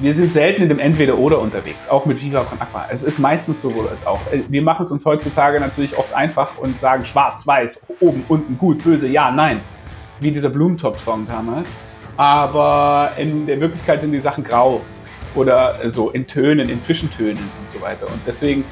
wir sind selten in dem Entweder-Oder unterwegs, auch mit Viva Con Aqua. Es ist meistens sowohl als auch. Äh, wir machen es uns heutzutage natürlich oft einfach und sagen schwarz, weiß, oben, unten, gut, böse, ja, nein. Wie dieser Blumentop-Song damals. Aber in der Wirklichkeit sind die Sachen grau oder so in Tönen, in Zwischentönen und so weiter. Und deswegen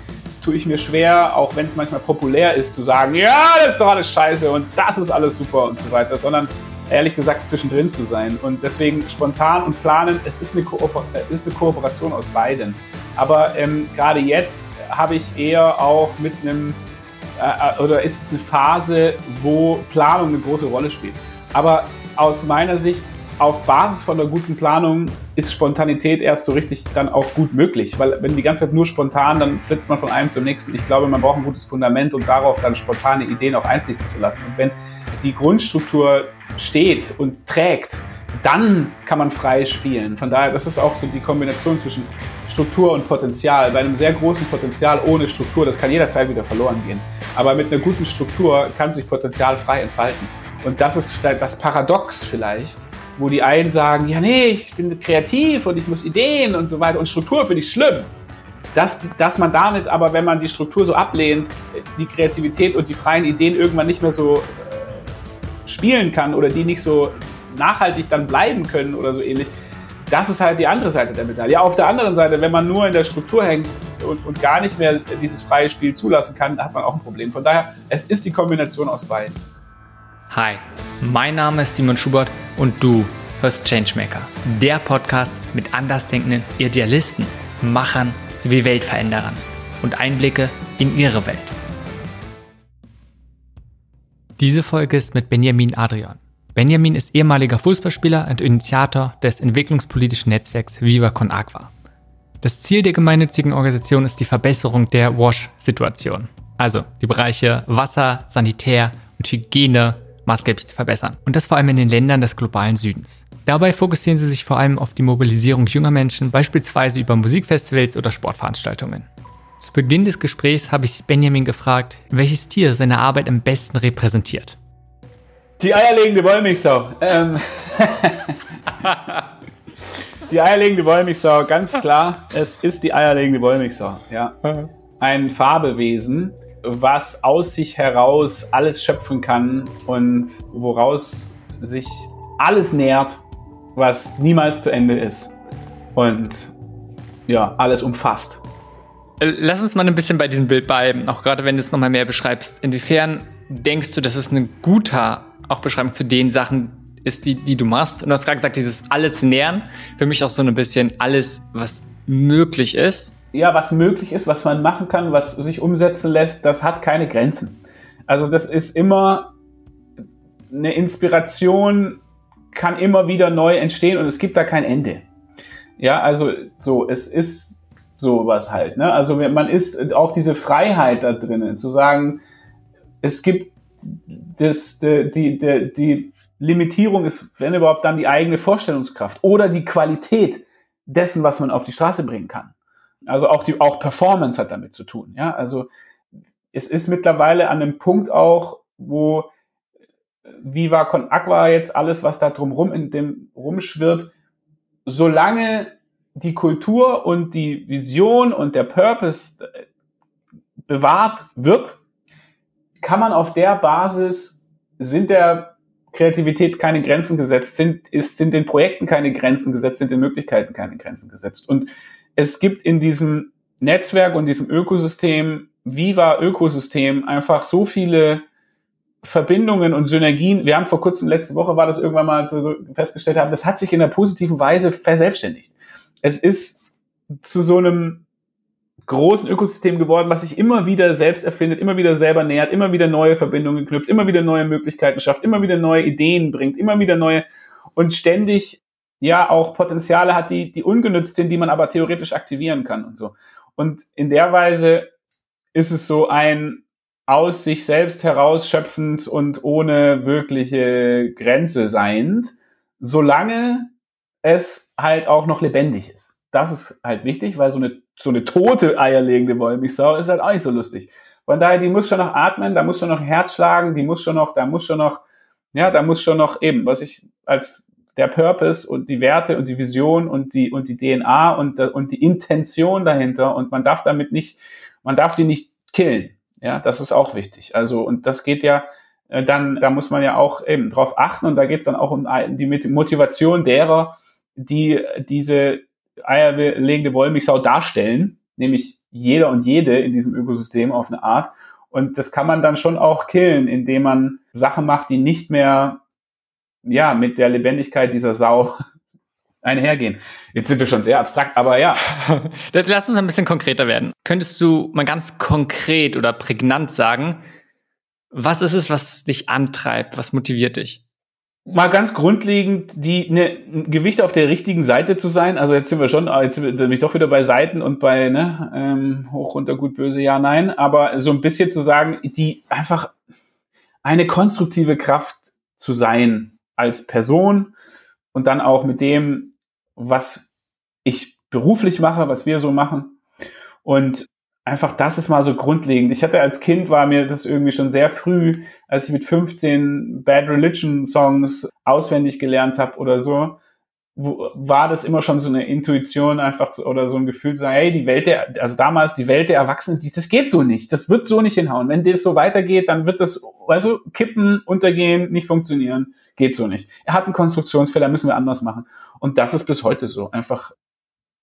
tue ich mir schwer, auch wenn es manchmal populär ist, zu sagen, ja, das ist doch alles scheiße und das ist alles super und so weiter, sondern ehrlich gesagt zwischendrin zu sein. Und deswegen spontan und planen, es ist eine, Kooper äh, ist eine Kooperation aus beiden. Aber ähm, gerade jetzt habe ich eher auch mit einem, äh, äh, oder ist es eine Phase, wo Planung eine große Rolle spielt. Aber aus meiner Sicht auf Basis von einer guten Planung ist Spontanität erst so richtig dann auch gut möglich. Weil wenn die ganze Zeit nur spontan, dann flitzt man von einem zum nächsten. Ich glaube, man braucht ein gutes Fundament, um darauf dann spontane Ideen auch einfließen zu lassen. Und wenn die Grundstruktur steht und trägt, dann kann man frei spielen. Von daher, das ist auch so die Kombination zwischen Struktur und Potenzial. Bei einem sehr großen Potenzial ohne Struktur, das kann jederzeit wieder verloren gehen. Aber mit einer guten Struktur kann sich Potenzial frei entfalten. Und das ist das Paradox vielleicht, wo die einen sagen, ja nee, ich bin kreativ und ich muss Ideen und so weiter und Struktur finde ich schlimm. Dass, dass man damit aber, wenn man die Struktur so ablehnt, die Kreativität und die freien Ideen irgendwann nicht mehr so äh, spielen kann oder die nicht so nachhaltig dann bleiben können oder so ähnlich, das ist halt die andere Seite der Medaille. Auf der anderen Seite, wenn man nur in der Struktur hängt und, und gar nicht mehr dieses freie Spiel zulassen kann, hat man auch ein Problem. Von daher, es ist die Kombination aus beiden. Hi, mein Name ist Simon Schubert und du hörst Changemaker, der Podcast mit andersdenkenden Idealisten, Machern sowie Weltveränderern und Einblicke in ihre Welt. Diese Folge ist mit Benjamin Adrian. Benjamin ist ehemaliger Fußballspieler und Initiator des entwicklungspolitischen Netzwerks Viva Con Agua. Das Ziel der gemeinnützigen Organisation ist die Verbesserung der WASH-Situation, also die Bereiche Wasser, Sanitär und Hygiene maßgeblich zu verbessern. Und das vor allem in den Ländern des globalen Südens. Dabei fokussieren sie sich vor allem auf die Mobilisierung junger Menschen, beispielsweise über Musikfestivals oder Sportveranstaltungen. Zu Beginn des Gesprächs habe ich Benjamin gefragt, welches Tier seine Arbeit am besten repräsentiert. Die eierlegende Wollmilchsau. Ähm. die eierlegende Wollmilchsau, ganz klar. Es ist die eierlegende Wollmilchsau. Ja. Ein Fabelwesen, was aus sich heraus alles schöpfen kann und woraus sich alles nährt, was niemals zu Ende ist und ja, alles umfasst. Äh, lass uns mal ein bisschen bei diesem Bild bleiben, auch gerade wenn du es nochmal mehr beschreibst. Inwiefern denkst du, dass es eine gute auch Beschreibung zu den Sachen ist, die, die du machst? Und du hast gerade gesagt, dieses alles nähern, für mich auch so ein bisschen alles, was möglich ist ja, was möglich ist, was man machen kann, was sich umsetzen lässt, das hat keine Grenzen. Also das ist immer eine Inspiration, kann immer wieder neu entstehen und es gibt da kein Ende. Ja, also so, es ist sowas halt. Ne? Also man ist auch diese Freiheit da drinnen, zu sagen, es gibt das, die, die, die, Limitierung ist, wenn überhaupt, dann die eigene Vorstellungskraft oder die Qualität dessen, was man auf die Straße bringen kann. Also auch die, auch Performance hat damit zu tun. Ja, also es ist mittlerweile an einem Punkt auch, wo Viva Con Aqua jetzt alles, was da drumrum in dem rumschwirrt, solange die Kultur und die Vision und der Purpose äh, bewahrt wird, kann man auf der Basis, sind der Kreativität keine Grenzen gesetzt, sind, ist, sind den Projekten keine Grenzen gesetzt, sind den Möglichkeiten keine Grenzen gesetzt. Und es gibt in diesem Netzwerk und diesem Ökosystem, Viva Ökosystem, einfach so viele Verbindungen und Synergien. Wir haben vor kurzem, letzte Woche war das irgendwann mal so festgestellt haben, das hat sich in einer positiven Weise verselbstständigt. Es ist zu so einem großen Ökosystem geworden, was sich immer wieder selbst erfindet, immer wieder selber nähert, immer wieder neue Verbindungen knüpft, immer wieder neue Möglichkeiten schafft, immer wieder neue Ideen bringt, immer wieder neue und ständig ja auch Potenziale hat, die, die ungenützt sind, die man aber theoretisch aktivieren kann und so. Und in der Weise ist es so ein aus sich selbst herausschöpfend und ohne wirkliche Grenze seiend, solange es halt auch noch lebendig ist. Das ist halt wichtig, weil so eine, so eine tote eierlegende Wollmilchsau ist halt auch nicht so lustig. Von daher, die muss schon noch atmen, da muss schon noch Herz schlagen, die muss schon noch, da muss schon noch, ja, da muss schon noch eben, was ich als der Purpose und die Werte und die Vision und die, und die DNA und, und die Intention dahinter und man darf damit nicht, man darf die nicht killen. Ja, das ist auch wichtig. Also, und das geht ja äh, dann, da muss man ja auch eben drauf achten und da geht es dann auch um die Motivation derer, die diese eierlegende Wollmilchsau darstellen, nämlich jeder und jede in diesem Ökosystem auf eine Art. Und das kann man dann schon auch killen, indem man Sachen macht, die nicht mehr ja mit der Lebendigkeit dieser Sau einhergehen. Jetzt sind wir schon sehr abstrakt, aber ja. Lass uns ein bisschen konkreter werden. Könntest du mal ganz konkret oder prägnant sagen, was ist es, was dich antreibt? Was motiviert dich? Mal ganz grundlegend, die ne, Gewicht auf der richtigen Seite zu sein. Also jetzt sind wir schon, jetzt sind wir doch wieder bei Seiten und bei ne, ähm, hoch, runter, gut, böse, ja, nein. Aber so ein bisschen zu sagen, die einfach eine konstruktive Kraft zu sein als Person und dann auch mit dem, was ich beruflich mache, was wir so machen. Und einfach das ist mal so grundlegend. Ich hatte als Kind war mir das irgendwie schon sehr früh, als ich mit 15 Bad Religion Songs auswendig gelernt habe oder so, war das immer schon so eine Intuition einfach zu, oder so ein Gefühl zu sagen, hey, die Welt der, also damals die Welt der Erwachsenen, das geht so nicht, das wird so nicht hinhauen. Wenn das so weitergeht, dann wird das, also kippen, untergehen, nicht funktionieren, geht so nicht. Er hat einen Konstruktionsfehler, müssen wir anders machen. Und das ist bis heute so. Einfach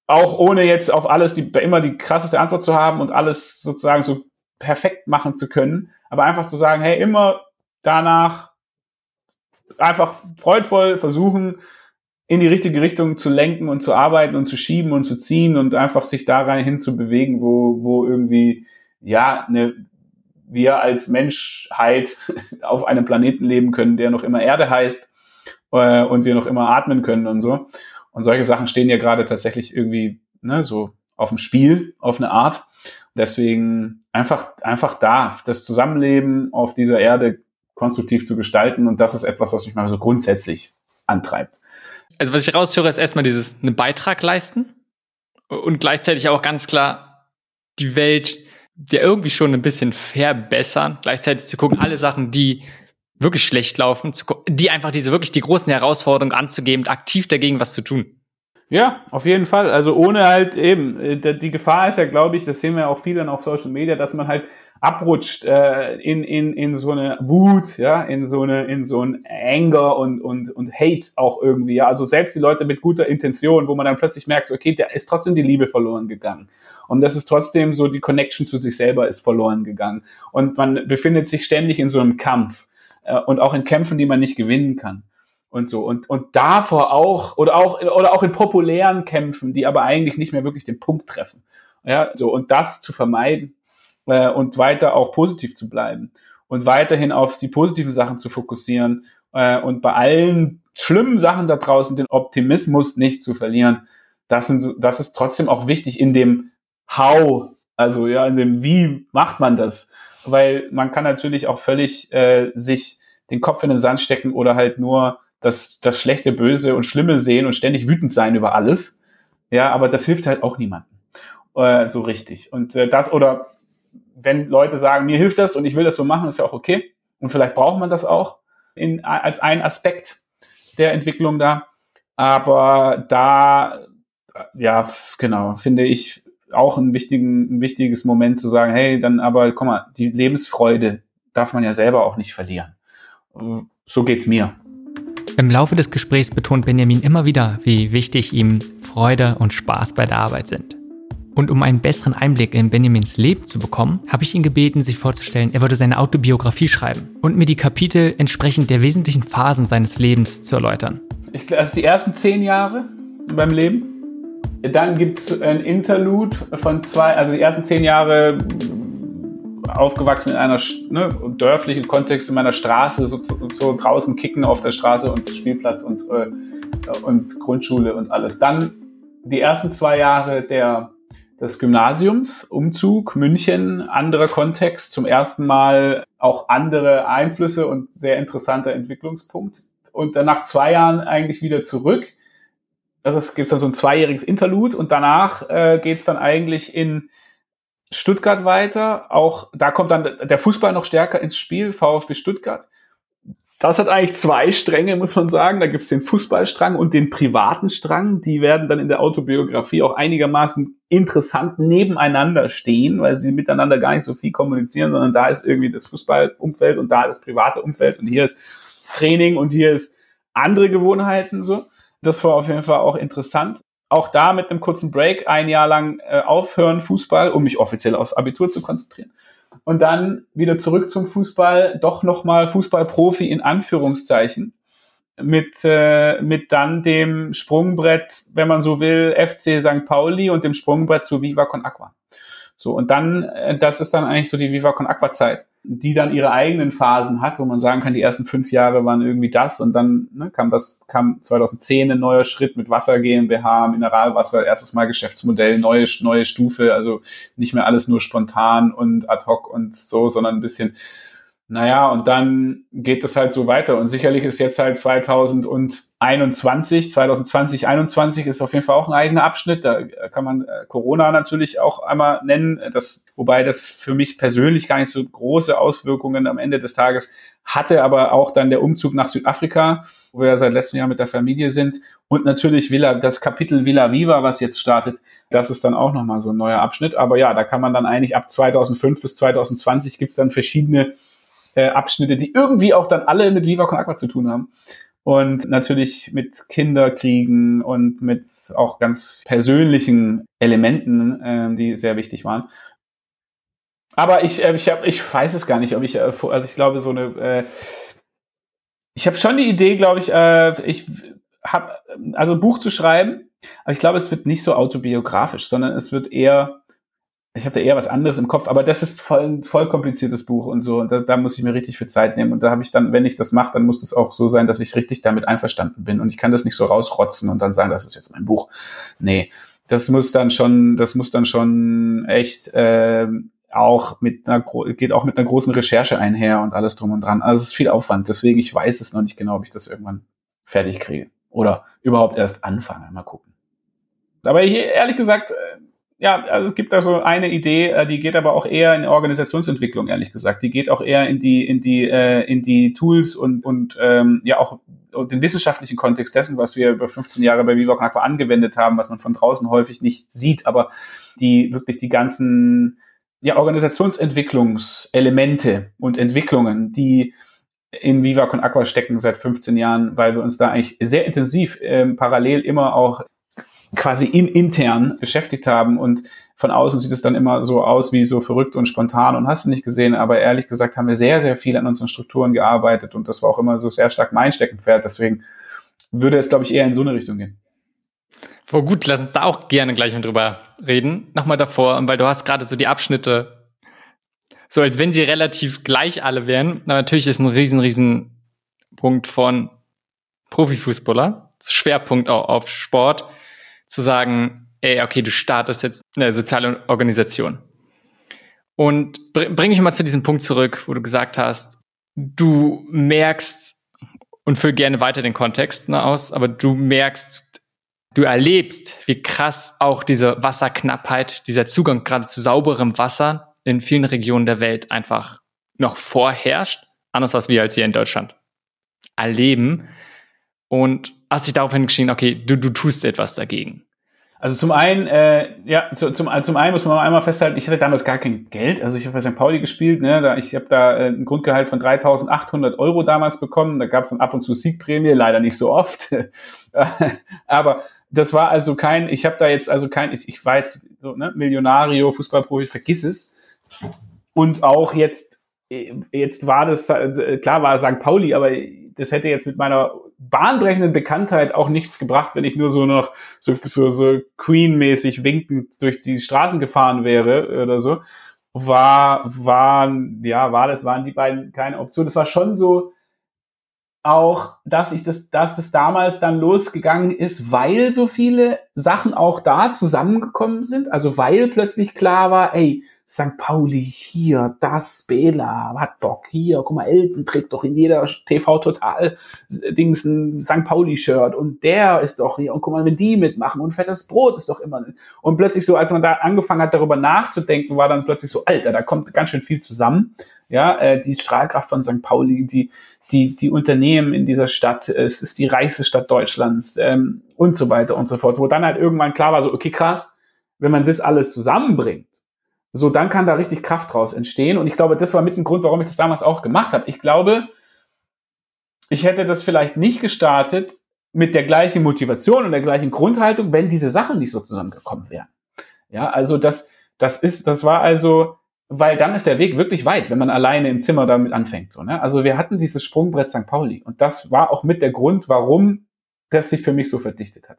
auch ohne jetzt auf alles die, immer die krasseste Antwort zu haben und alles sozusagen so perfekt machen zu können, aber einfach zu sagen, hey, immer danach einfach freudvoll versuchen, in die richtige Richtung zu lenken und zu arbeiten und zu schieben und zu ziehen und einfach sich da rein hin zu bewegen, wo, wo irgendwie, ja, ne, wir als Menschheit auf einem Planeten leben können, der noch immer Erde heißt äh, und wir noch immer atmen können und so. Und solche Sachen stehen ja gerade tatsächlich irgendwie ne, so auf dem Spiel, auf eine Art. Deswegen einfach, einfach da, das Zusammenleben auf dieser Erde konstruktiv zu gestalten. Und das ist etwas, was mich mal so grundsätzlich antreibt. Also was ich raushöre, ist erstmal dieses einen Beitrag leisten und gleichzeitig auch ganz klar die Welt ja irgendwie schon ein bisschen verbessern. Gleichzeitig zu gucken, alle Sachen, die wirklich schlecht laufen, die einfach diese wirklich die großen Herausforderungen anzugeben und aktiv dagegen was zu tun. Ja, auf jeden Fall. Also ohne halt eben, äh, die Gefahr ist ja, glaube ich, das sehen wir auch viel dann auf Social Media, dass man halt abrutscht äh, in, in, in so eine Wut, ja, in so eine, in so ein Anger und, und, und Hate auch irgendwie, ja. Also selbst die Leute mit guter Intention, wo man dann plötzlich merkt, okay, da ist trotzdem die Liebe verloren gegangen. Und das ist trotzdem so, die Connection zu sich selber ist verloren gegangen. Und man befindet sich ständig in so einem Kampf äh, und auch in Kämpfen, die man nicht gewinnen kann und so und und davor auch oder auch oder auch in populären Kämpfen, die aber eigentlich nicht mehr wirklich den Punkt treffen. Ja, so und das zu vermeiden äh, und weiter auch positiv zu bleiben und weiterhin auf die positiven Sachen zu fokussieren äh, und bei allen schlimmen Sachen da draußen den Optimismus nicht zu verlieren. Das sind das ist trotzdem auch wichtig in dem How, also ja, in dem Wie macht man das? Weil man kann natürlich auch völlig äh, sich den Kopf in den Sand stecken oder halt nur das, das Schlechte, Böse und Schlimme sehen und ständig wütend sein über alles. Ja, aber das hilft halt auch niemandem äh, so richtig. Und äh, das oder wenn Leute sagen, mir hilft das und ich will das so machen, ist ja auch okay. Und vielleicht braucht man das auch in, als ein Aspekt der Entwicklung da. Aber da, ja, genau, finde ich auch ein, wichtigen, ein wichtiges Moment zu sagen, hey, dann aber, guck mal, die Lebensfreude darf man ja selber auch nicht verlieren. So geht's mir. Im Laufe des Gesprächs betont Benjamin immer wieder, wie wichtig ihm Freude und Spaß bei der Arbeit sind. Und um einen besseren Einblick in Benjamins Leben zu bekommen, habe ich ihn gebeten, sich vorzustellen, er würde seine Autobiografie schreiben und mir die Kapitel entsprechend der wesentlichen Phasen seines Lebens zu erläutern. Ich, also die ersten zehn Jahre beim Leben. Dann gibt es ein Interlude von zwei, also die ersten zehn Jahre aufgewachsen in einer ne, dörflichen Kontext in meiner Straße, so, so, draußen kicken auf der Straße und Spielplatz und, äh, und Grundschule und alles. Dann die ersten zwei Jahre der, des Gymnasiums, Umzug, München, anderer Kontext, zum ersten Mal auch andere Einflüsse und sehr interessanter Entwicklungspunkt. Und dann nach zwei Jahren eigentlich wieder zurück. Also es gibt dann so ein zweijähriges Interlude und danach äh, geht es dann eigentlich in Stuttgart weiter. Auch da kommt dann der Fußball noch stärker ins Spiel, VfB Stuttgart. Das hat eigentlich zwei Stränge, muss man sagen. Da gibt es den Fußballstrang und den privaten Strang. Die werden dann in der Autobiografie auch einigermaßen interessant nebeneinander stehen, weil sie miteinander gar nicht so viel kommunizieren, sondern da ist irgendwie das Fußballumfeld und da das private Umfeld und hier ist Training und hier ist andere Gewohnheiten so. Das war auf jeden Fall auch interessant. Auch da mit einem kurzen Break ein Jahr lang äh, aufhören Fußball, um mich offiziell aufs Abitur zu konzentrieren und dann wieder zurück zum Fußball, doch nochmal Fußballprofi in Anführungszeichen. Mit, äh, mit dann dem Sprungbrett, wenn man so will, FC St. Pauli und dem Sprungbrett zu Viva Con Aqua. So, und dann, äh, das ist dann eigentlich so die Viva Con Aqua Zeit die dann ihre eigenen Phasen hat, wo man sagen kann, die ersten fünf Jahre waren irgendwie das und dann ne, kam das, kam 2010 ein neuer Schritt mit Wasser GmbH, Mineralwasser, erstes Mal Geschäftsmodell, neue, neue Stufe, also nicht mehr alles nur spontan und ad hoc und so, sondern ein bisschen naja, und dann geht das halt so weiter. Und sicherlich ist jetzt halt 2021, 2020, 2021 ist auf jeden Fall auch ein eigener Abschnitt. Da kann man äh, Corona natürlich auch einmal nennen. Das, wobei das für mich persönlich gar nicht so große Auswirkungen am Ende des Tages hatte, aber auch dann der Umzug nach Südafrika, wo wir ja seit letztem Jahr mit der Familie sind. Und natürlich Villa, das Kapitel Villa Viva, was jetzt startet, das ist dann auch nochmal so ein neuer Abschnitt. Aber ja, da kann man dann eigentlich ab 2005 bis 2020 gibt's dann verschiedene äh, Abschnitte, die irgendwie auch dann alle mit Viva Con Aqua zu tun haben. Und natürlich mit Kinderkriegen und mit auch ganz persönlichen Elementen, äh, die sehr wichtig waren. Aber ich, äh, ich, hab, ich weiß es gar nicht, ob ich, äh, also ich glaube, so eine, äh, ich habe schon die Idee, glaube ich, äh, ich habe, also ein Buch zu schreiben, aber ich glaube, es wird nicht so autobiografisch, sondern es wird eher ich habe da eher was anderes im Kopf, aber das ist voll voll kompliziertes Buch und so. Und da, da muss ich mir richtig viel Zeit nehmen. Und da habe ich dann, wenn ich das mache, dann muss das auch so sein, dass ich richtig damit einverstanden bin. Und ich kann das nicht so rausrotzen und dann sagen, das ist jetzt mein Buch. Nee, das muss dann schon, das muss dann schon echt äh, auch mit einer geht auch mit einer großen Recherche einher und alles drum und dran. Also es ist viel Aufwand. Deswegen ich weiß es noch nicht genau, ob ich das irgendwann fertig kriege oder überhaupt erst anfange. Mal gucken. Aber ich, ehrlich gesagt, äh, ja, also es gibt da so eine Idee, äh, die geht aber auch eher in Organisationsentwicklung, ehrlich gesagt. Die geht auch eher in die, in die, äh, in die Tools und, und ähm, ja auch den wissenschaftlichen Kontext dessen, was wir über 15 Jahre bei Viva Aqua angewendet haben, was man von draußen häufig nicht sieht, aber die wirklich die ganzen ja, Organisationsentwicklungselemente und Entwicklungen, die in Viva Con Aqua stecken seit 15 Jahren, weil wir uns da eigentlich sehr intensiv ähm, parallel immer auch quasi in, intern beschäftigt haben. Und von außen sieht es dann immer so aus wie so verrückt und spontan und hast du nicht gesehen, aber ehrlich gesagt haben wir sehr, sehr viel an unseren Strukturen gearbeitet. Und das war auch immer so sehr stark mein Steckenpferd, deswegen würde es, glaube ich, eher in so eine Richtung gehen. Oh gut, lass uns da auch gerne gleich mal drüber reden. Nochmal davor, weil du hast gerade so die Abschnitte, so als wenn sie relativ gleich alle wären. Aber natürlich ist ein riesen, riesen Punkt von Profifußballer, Schwerpunkt auch auf Sport zu sagen, ey, okay, du startest jetzt eine soziale Organisation. Und br bring mich mal zu diesem Punkt zurück, wo du gesagt hast, du merkst, und füll gerne weiter den Kontext ne, aus, aber du merkst, du erlebst, wie krass auch diese Wasserknappheit, dieser Zugang gerade zu sauberem Wasser in vielen Regionen der Welt einfach noch vorherrscht, anders als wir als hier in Deutschland erleben. Und hast dich darauf hingeschrieben, okay, du, du tust etwas dagegen. Also zum einen, äh, ja, zu, zum, zum einen muss man einmal festhalten, ich hatte damals gar kein Geld. Also ich habe bei St. Pauli gespielt, ne, da, ich habe da äh, ein Grundgehalt von 3.800 Euro damals bekommen. Da gab es dann ab und zu Siegprämie, leider nicht so oft. Aber das war also kein, ich habe da jetzt also kein, ich, ich war jetzt so, ne, Millionario, Fußballprofi, vergiss es. Und auch jetzt, äh, jetzt war das, äh, klar war St. Pauli, aber das hätte jetzt mit meiner bahnbrechenden Bekanntheit auch nichts gebracht, wenn ich nur so noch so, so, so Queen-mäßig winkend durch die Straßen gefahren wäre oder so. War, war, ja, war das, waren die beiden keine Option. Das war schon so, auch, dass ich das, dass das damals dann losgegangen ist, weil so viele Sachen auch da zusammengekommen sind. Also weil plötzlich klar war, ey, St. Pauli hier, das, Bela, hat Bock hier, guck mal, Elton trägt doch in jeder TV Total Dings ein St. Pauli-Shirt und der ist doch hier und guck mal, wenn die mitmachen und fettes Brot ist doch immer. Und plötzlich so, als man da angefangen hat, darüber nachzudenken, war dann plötzlich so, Alter, da kommt ganz schön viel zusammen. Ja, äh, die Strahlkraft von St. Pauli, die, die, die Unternehmen in dieser Stadt, es ist die reichste Stadt Deutschlands ähm, und so weiter und so fort, wo dann halt irgendwann klar war, so, okay, krass, wenn man das alles zusammenbringt, so dann kann da richtig Kraft draus entstehen. Und ich glaube, das war mit ein Grund, warum ich das damals auch gemacht habe. Ich glaube, ich hätte das vielleicht nicht gestartet mit der gleichen Motivation und der gleichen Grundhaltung, wenn diese Sachen nicht so zusammengekommen wären. Ja, also das, das ist, das war also, weil dann ist der Weg wirklich weit, wenn man alleine im Zimmer damit anfängt. So, ne? Also wir hatten dieses Sprungbrett St. Pauli und das war auch mit der Grund, warum das sich für mich so verdichtet hat.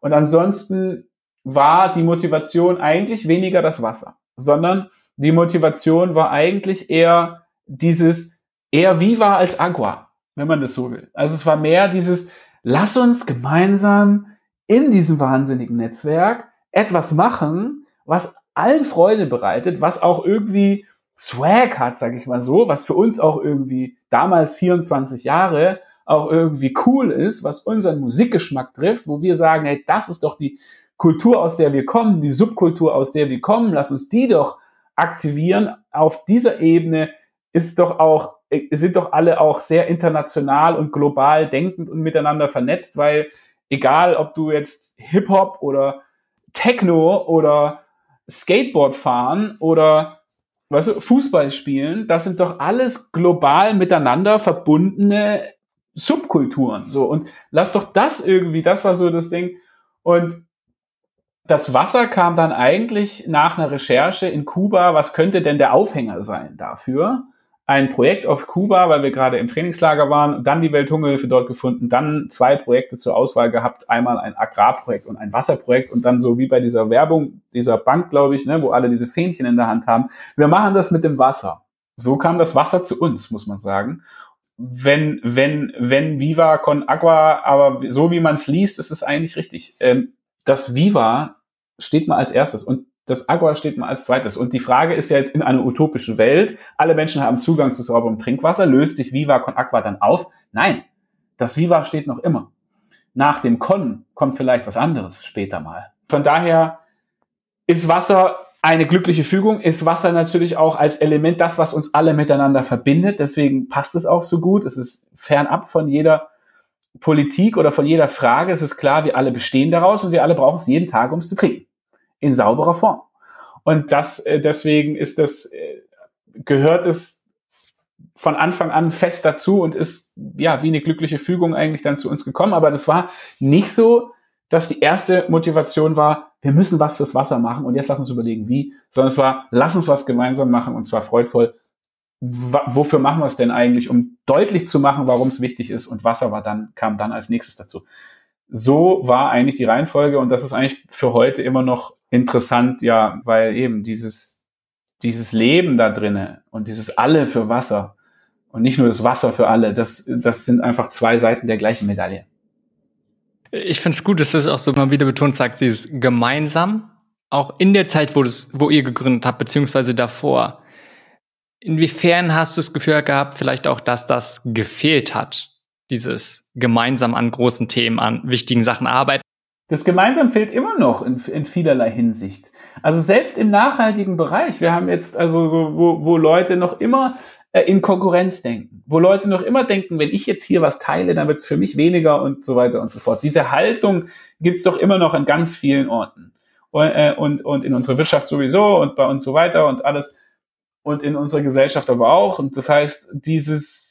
Und ansonsten war die Motivation eigentlich weniger das Wasser, sondern die Motivation war eigentlich eher dieses eher Viva als Agua, wenn man das so will. Also es war mehr dieses, lass uns gemeinsam in diesem wahnsinnigen Netzwerk etwas machen, was allen Freude bereitet, was auch irgendwie Swag hat, sag ich mal so, was für uns auch irgendwie damals 24 Jahre auch irgendwie cool ist, was unseren Musikgeschmack trifft, wo wir sagen, hey, das ist doch die Kultur, aus der wir kommen, die Subkultur, aus der wir kommen, lass uns die doch aktivieren. Auf dieser Ebene ist doch auch, sind doch alle auch sehr international und global denkend und miteinander vernetzt, weil egal, ob du jetzt Hip-Hop oder Techno oder Skateboard fahren oder weißt du, Fußball spielen, das sind doch alles global miteinander verbundene Subkulturen. So, und lass doch das irgendwie, das war so das Ding. Und das Wasser kam dann eigentlich nach einer Recherche in Kuba, was könnte denn der Aufhänger sein dafür? Ein Projekt auf Kuba, weil wir gerade im Trainingslager waren, dann die Welthungerhilfe dort gefunden, dann zwei Projekte zur Auswahl gehabt, einmal ein Agrarprojekt und ein Wasserprojekt und dann so wie bei dieser Werbung dieser Bank, glaube ich, ne, wo alle diese Fähnchen in der Hand haben. Wir machen das mit dem Wasser. So kam das Wasser zu uns, muss man sagen. Wenn, wenn, wenn Viva con Agua, aber so wie man es liest, ist es eigentlich richtig. Ähm, das Viva steht mal als erstes und das Agua steht mal als zweites. Und die Frage ist ja jetzt in einer utopischen Welt, alle Menschen haben Zugang zu sauberem Trinkwasser, löst sich Viva con Aqua dann auf? Nein, das Viva steht noch immer. Nach dem Con kommt vielleicht was anderes später mal. Von daher ist Wasser eine glückliche Fügung, ist Wasser natürlich auch als Element das, was uns alle miteinander verbindet. Deswegen passt es auch so gut. Es ist fernab von jeder Politik oder von jeder Frage. Es ist klar, wir alle bestehen daraus und wir alle brauchen es jeden Tag, um es zu trinken. In sauberer Form. Und das, äh, deswegen ist das, äh, gehört es von Anfang an fest dazu und ist, ja, wie eine glückliche Fügung eigentlich dann zu uns gekommen. Aber das war nicht so, dass die erste Motivation war, wir müssen was fürs Wasser machen und jetzt lass uns überlegen, wie, sondern es war, lass uns was gemeinsam machen und zwar freudvoll wofür machen wir es denn eigentlich, um deutlich zu machen, warum es wichtig ist und Wasser war dann, kam dann als nächstes dazu. So war eigentlich die Reihenfolge und das ist eigentlich für heute immer noch interessant, ja, weil eben dieses, dieses Leben da drinnen und dieses Alle für Wasser und nicht nur das Wasser für alle, das, das sind einfach zwei Seiten der gleichen Medaille. Ich finde es gut, dass das auch so mal wieder betont sagt, dieses gemeinsam, auch in der Zeit, wo, das, wo ihr gegründet habt, beziehungsweise davor Inwiefern hast du das Gefühl gehabt, vielleicht auch, dass das gefehlt hat? Dieses gemeinsam an großen Themen, an wichtigen Sachen arbeiten? Das gemeinsam fehlt immer noch in, in vielerlei Hinsicht. Also selbst im nachhaltigen Bereich, wir haben jetzt also so, wo, wo Leute noch immer äh, in Konkurrenz denken, wo Leute noch immer denken, wenn ich jetzt hier was teile, dann wird es für mich weniger und so weiter und so fort. Diese Haltung gibt's doch immer noch an ganz vielen Orten und, äh, und, und in unserer Wirtschaft sowieso und bei uns so weiter und alles und in unserer Gesellschaft aber auch. Und das heißt, dieses,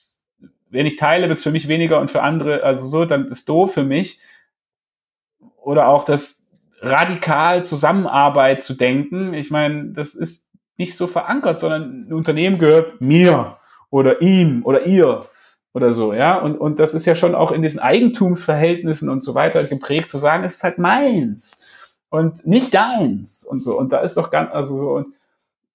wenn ich teile, wird es für mich weniger und für andere, also so, dann ist doof für mich. Oder auch das radikal Zusammenarbeit zu denken. Ich meine, das ist nicht so verankert, sondern ein Unternehmen gehört mir oder ihm oder ihr oder so, ja. Und, und das ist ja schon auch in diesen Eigentumsverhältnissen und so weiter geprägt zu sagen, es ist halt meins und nicht deins und so. Und da ist doch ganz, also so, und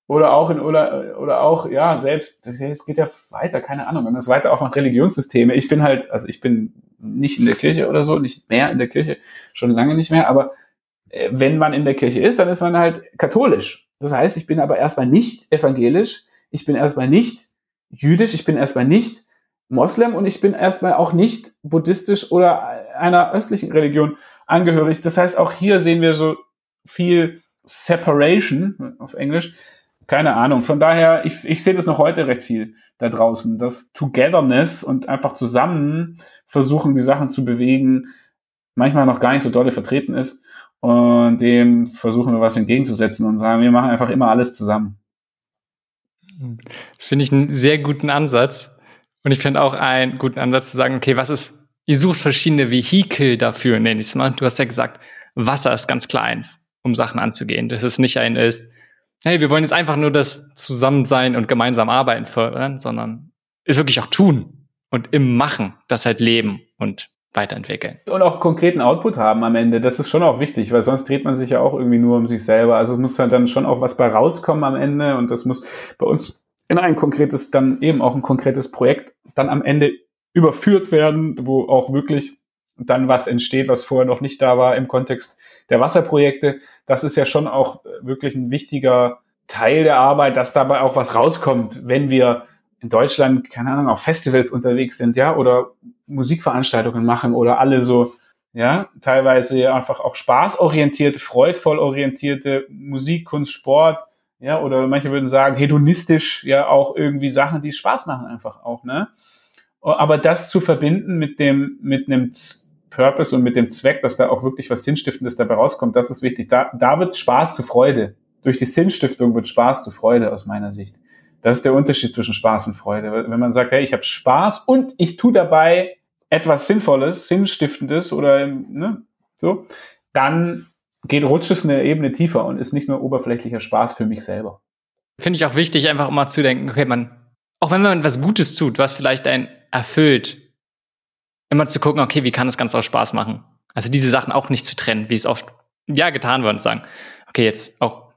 oder auch in oder, oder auch, ja, selbst, es geht ja weiter, keine Ahnung, wenn man es weiter aufmacht, Religionssysteme. Ich bin halt, also ich bin nicht in der Kirche oder so, nicht mehr in der Kirche, schon lange nicht mehr, aber äh, wenn man in der Kirche ist, dann ist man halt katholisch. Das heißt, ich bin aber erstmal nicht evangelisch, ich bin erstmal nicht jüdisch, ich bin erstmal nicht Moslem und ich bin erstmal auch nicht buddhistisch oder einer östlichen Religion angehörig. Das heißt, auch hier sehen wir so viel Separation auf Englisch keine Ahnung. Von daher, ich, ich sehe das noch heute recht viel da draußen. Das Togetherness und einfach zusammen versuchen, die Sachen zu bewegen, manchmal noch gar nicht so dolle vertreten ist. Und dem versuchen wir was entgegenzusetzen und sagen, wir machen einfach immer alles zusammen. Finde ich einen sehr guten Ansatz. Und ich finde auch einen guten Ansatz zu sagen, okay, was ist, ihr sucht verschiedene Vehikel dafür, nenne ich es mal. Du hast ja gesagt, Wasser ist ganz kleins, um Sachen anzugehen. Dass es nicht ein ist, hey, wir wollen jetzt einfach nur das Zusammensein und gemeinsam arbeiten fördern, sondern es wirklich auch tun und im Machen das halt leben und weiterentwickeln. Und auch konkreten Output haben am Ende. Das ist schon auch wichtig, weil sonst dreht man sich ja auch irgendwie nur um sich selber. Also muss halt dann schon auch was bei rauskommen am Ende und das muss bei uns in ein konkretes, dann eben auch ein konkretes Projekt dann am Ende überführt werden, wo auch wirklich dann was entsteht, was vorher noch nicht da war im Kontext der Wasserprojekte. Das ist ja schon auch wirklich ein wichtiger Teil der Arbeit, dass dabei auch was rauskommt, wenn wir in Deutschland, keine Ahnung, auf Festivals unterwegs sind, ja, oder Musikveranstaltungen machen oder alle so, ja, teilweise einfach auch spaßorientierte, freudvoll orientierte Musik, Kunst, Sport, ja, oder manche würden sagen hedonistisch, ja, auch irgendwie Sachen, die Spaß machen einfach auch, ne? Aber das zu verbinden mit dem, mit einem Purpose und mit dem Zweck, dass da auch wirklich was Sinnstiftendes dabei rauskommt, das ist wichtig. Da, da wird Spaß zu Freude. Durch die Sinnstiftung wird Spaß zu Freude aus meiner Sicht. Das ist der Unterschied zwischen Spaß und Freude. Wenn man sagt, hey, ich habe Spaß und ich tue dabei etwas Sinnvolles, Sinnstiftendes oder ne, so, dann geht rutscht es eine Ebene tiefer und ist nicht nur oberflächlicher Spaß für mich selber. Finde ich auch wichtig, einfach immer zu denken, okay, man, auch wenn man was Gutes tut, was vielleicht einen erfüllt, immer zu gucken, okay, wie kann das Ganze auch Spaß machen? Also diese Sachen auch nicht zu trennen, wie es oft ja getan wird und sagen, okay, jetzt auch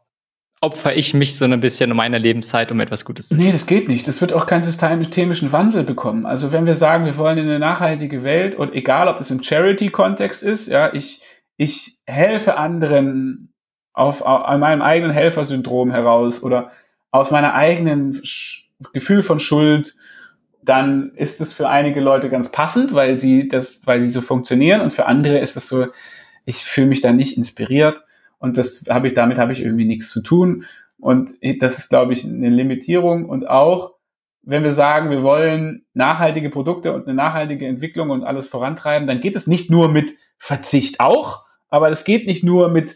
opfer ich mich so ein bisschen um meine Lebenszeit, um etwas Gutes zu tun. Nee, das geht nicht. Das wird auch keinen systemischen Wandel bekommen. Also wenn wir sagen, wir wollen in eine nachhaltige Welt und egal, ob das im Charity-Kontext ist, ja, ich, ich helfe anderen auf, auf meinem eigenen Helfersyndrom heraus oder aus meiner eigenen Sch Gefühl von Schuld, dann ist es für einige Leute ganz passend, weil die das, weil die so funktionieren und für andere ist es so, ich fühle mich da nicht inspiriert und das habe ich, damit habe ich irgendwie nichts zu tun. Und das ist, glaube ich, eine Limitierung. Und auch, wenn wir sagen, wir wollen nachhaltige Produkte und eine nachhaltige Entwicklung und alles vorantreiben, dann geht es nicht nur mit Verzicht auch, aber es geht nicht nur mit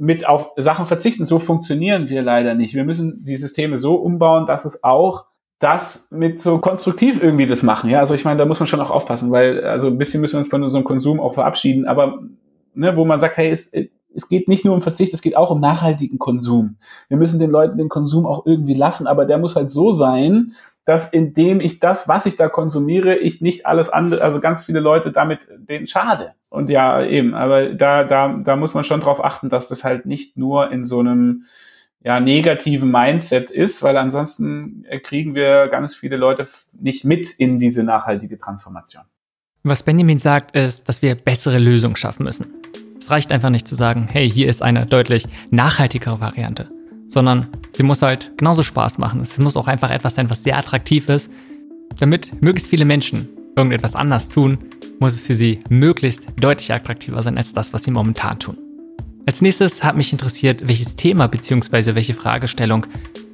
mit auf Sachen verzichten. So funktionieren wir leider nicht. Wir müssen die Systeme so umbauen, dass es auch das mit so konstruktiv irgendwie das machen. Ja, also ich meine, da muss man schon auch aufpassen, weil also ein bisschen müssen wir uns von unserem Konsum auch verabschieden. Aber ne, wo man sagt, hey, es, es geht nicht nur um Verzicht, es geht auch um nachhaltigen Konsum. Wir müssen den Leuten den Konsum auch irgendwie lassen, aber der muss halt so sein, dass indem ich das, was ich da konsumiere, ich nicht alles andere, also ganz viele Leute damit denen schade. Und ja, eben, aber da, da, da muss man schon drauf achten, dass das halt nicht nur in so einem ja, negativen Mindset ist, weil ansonsten kriegen wir ganz viele Leute nicht mit in diese nachhaltige Transformation. Was Benjamin sagt, ist, dass wir bessere Lösungen schaffen müssen. Es reicht einfach nicht zu sagen, hey, hier ist eine deutlich nachhaltigere Variante, sondern sie muss halt genauso Spaß machen. Es muss auch einfach etwas sein, was sehr attraktiv ist. Damit möglichst viele Menschen irgendetwas anders tun, muss es für sie möglichst deutlich attraktiver sein als das, was sie momentan tun. Als nächstes hat mich interessiert, welches Thema bzw. welche Fragestellung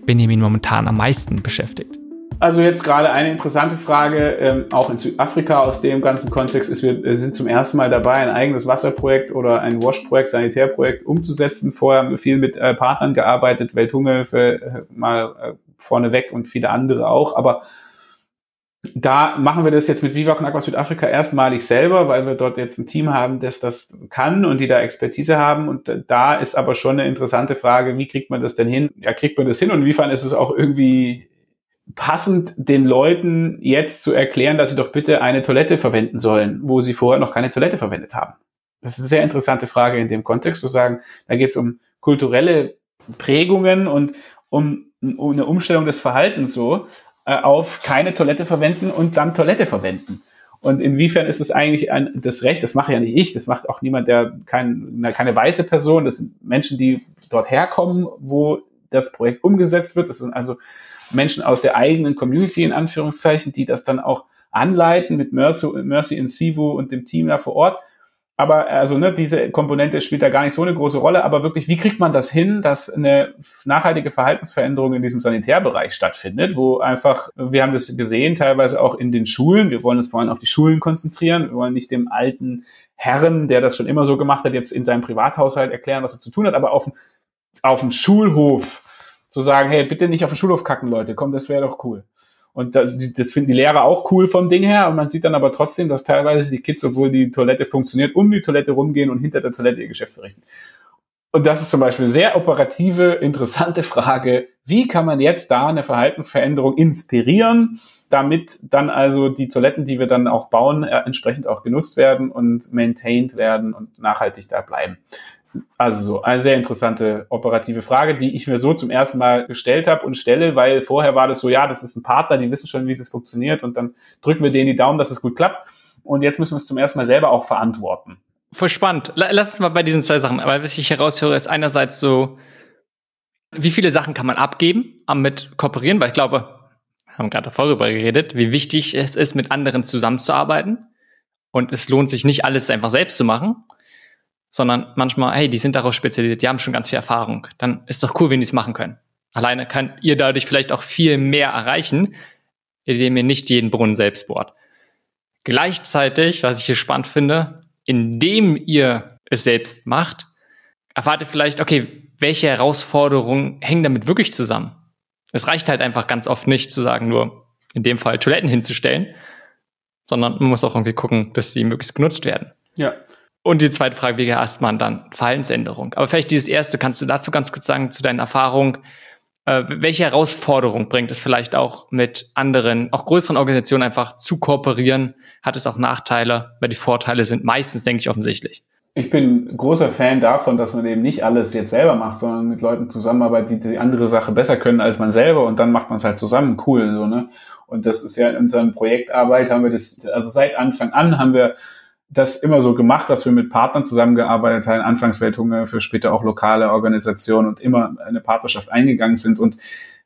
Benjamin momentan am meisten beschäftigt. Also jetzt gerade eine interessante Frage, ähm, auch in Südafrika aus dem ganzen Kontext ist, wir sind zum ersten Mal dabei, ein eigenes Wasserprojekt oder ein Wash-Projekt, Sanitärprojekt umzusetzen. Vorher haben wir viel mit äh, Partnern gearbeitet, Welthungerhilfe äh, mal äh, vorneweg und viele andere auch. Aber da machen wir das jetzt mit Viva Con Aqua Südafrika erstmalig selber, weil wir dort jetzt ein Team haben, das das kann und die da Expertise haben. Und da ist aber schon eine interessante Frage, wie kriegt man das denn hin? Ja, kriegt man das hin und inwiefern ist es auch irgendwie passend den Leuten jetzt zu erklären, dass sie doch bitte eine Toilette verwenden sollen, wo sie vorher noch keine Toilette verwendet haben. Das ist eine sehr interessante Frage in dem Kontext zu sagen, da geht es um kulturelle Prägungen und um, um eine Umstellung des Verhaltens so äh, auf keine Toilette verwenden und dann Toilette verwenden. Und inwiefern ist es eigentlich ein, das Recht, das mache ja nicht ich, das macht auch niemand, der kein, keine weiße Person, das sind Menschen, die dort herkommen, wo das Projekt umgesetzt wird. Das sind also Menschen aus der eigenen Community in Anführungszeichen, die das dann auch anleiten mit Mercy, Mercy in Sivo und dem Team da vor Ort. Aber also ne, diese Komponente spielt da gar nicht so eine große Rolle, aber wirklich, wie kriegt man das hin, dass eine nachhaltige Verhaltensveränderung in diesem Sanitärbereich stattfindet, wo einfach, wir haben das gesehen, teilweise auch in den Schulen, wir wollen uns vor allem auf die Schulen konzentrieren, wir wollen nicht dem alten Herren, der das schon immer so gemacht hat, jetzt in seinem Privathaushalt erklären, was er zu tun hat, aber auf, auf dem Schulhof zu sagen, hey, bitte nicht auf den Schulhof kacken, Leute, komm, das wäre doch cool. Und das, finden die Lehrer auch cool vom Ding her. Und man sieht dann aber trotzdem, dass teilweise die Kids, obwohl die Toilette funktioniert, um die Toilette rumgehen und hinter der Toilette ihr Geschäft verrichten. Und das ist zum Beispiel eine sehr operative, interessante Frage. Wie kann man jetzt da eine Verhaltensveränderung inspirieren, damit dann also die Toiletten, die wir dann auch bauen, äh, entsprechend auch genutzt werden und maintained werden und nachhaltig da bleiben? Also so eine sehr interessante operative Frage, die ich mir so zum ersten Mal gestellt habe und stelle, weil vorher war das so, ja, das ist ein Partner, die wissen schon, wie das funktioniert und dann drücken wir denen die Daumen, dass es gut klappt. Und jetzt müssen wir es zum ersten Mal selber auch verantworten. Voll spannend. Lass uns mal bei diesen zwei Sachen. Aber was ich heraushöre, ist einerseits so, wie viele Sachen kann man abgeben mit kooperieren? Weil ich glaube, wir haben gerade darüber geredet, wie wichtig es ist, mit anderen zusammenzuarbeiten. Und es lohnt sich nicht, alles einfach selbst zu machen sondern manchmal, hey, die sind darauf spezialisiert, die haben schon ganz viel Erfahrung. Dann ist doch cool, wenn die es machen können. Alleine könnt ihr dadurch vielleicht auch viel mehr erreichen, indem ihr nicht jeden Brunnen selbst bohrt. Gleichzeitig, was ich hier spannend finde, indem ihr es selbst macht, erfahrt ihr vielleicht, okay, welche Herausforderungen hängen damit wirklich zusammen? Es reicht halt einfach ganz oft nicht zu sagen, nur in dem Fall Toiletten hinzustellen, sondern man muss auch irgendwie gucken, dass sie möglichst genutzt werden. Ja, und die zweite Frage, wie erst man dann Verhaltensänderung? Aber vielleicht dieses erste, kannst du dazu ganz kurz sagen, zu deinen Erfahrungen, äh, welche Herausforderung bringt es vielleicht auch mit anderen, auch größeren Organisationen einfach zu kooperieren? Hat es auch Nachteile? Weil die Vorteile sind meistens, denke ich, offensichtlich. Ich bin großer Fan davon, dass man eben nicht alles jetzt selber macht, sondern mit Leuten zusammenarbeitet, die die andere Sache besser können als man selber und dann macht man es halt zusammen cool, so, ne? Und das ist ja in unserer Projektarbeit haben wir das, also seit Anfang an haben wir das immer so gemacht, dass wir mit Partnern zusammengearbeitet haben, anfangs Welthunger, für später auch lokale Organisationen und immer eine Partnerschaft eingegangen sind. Und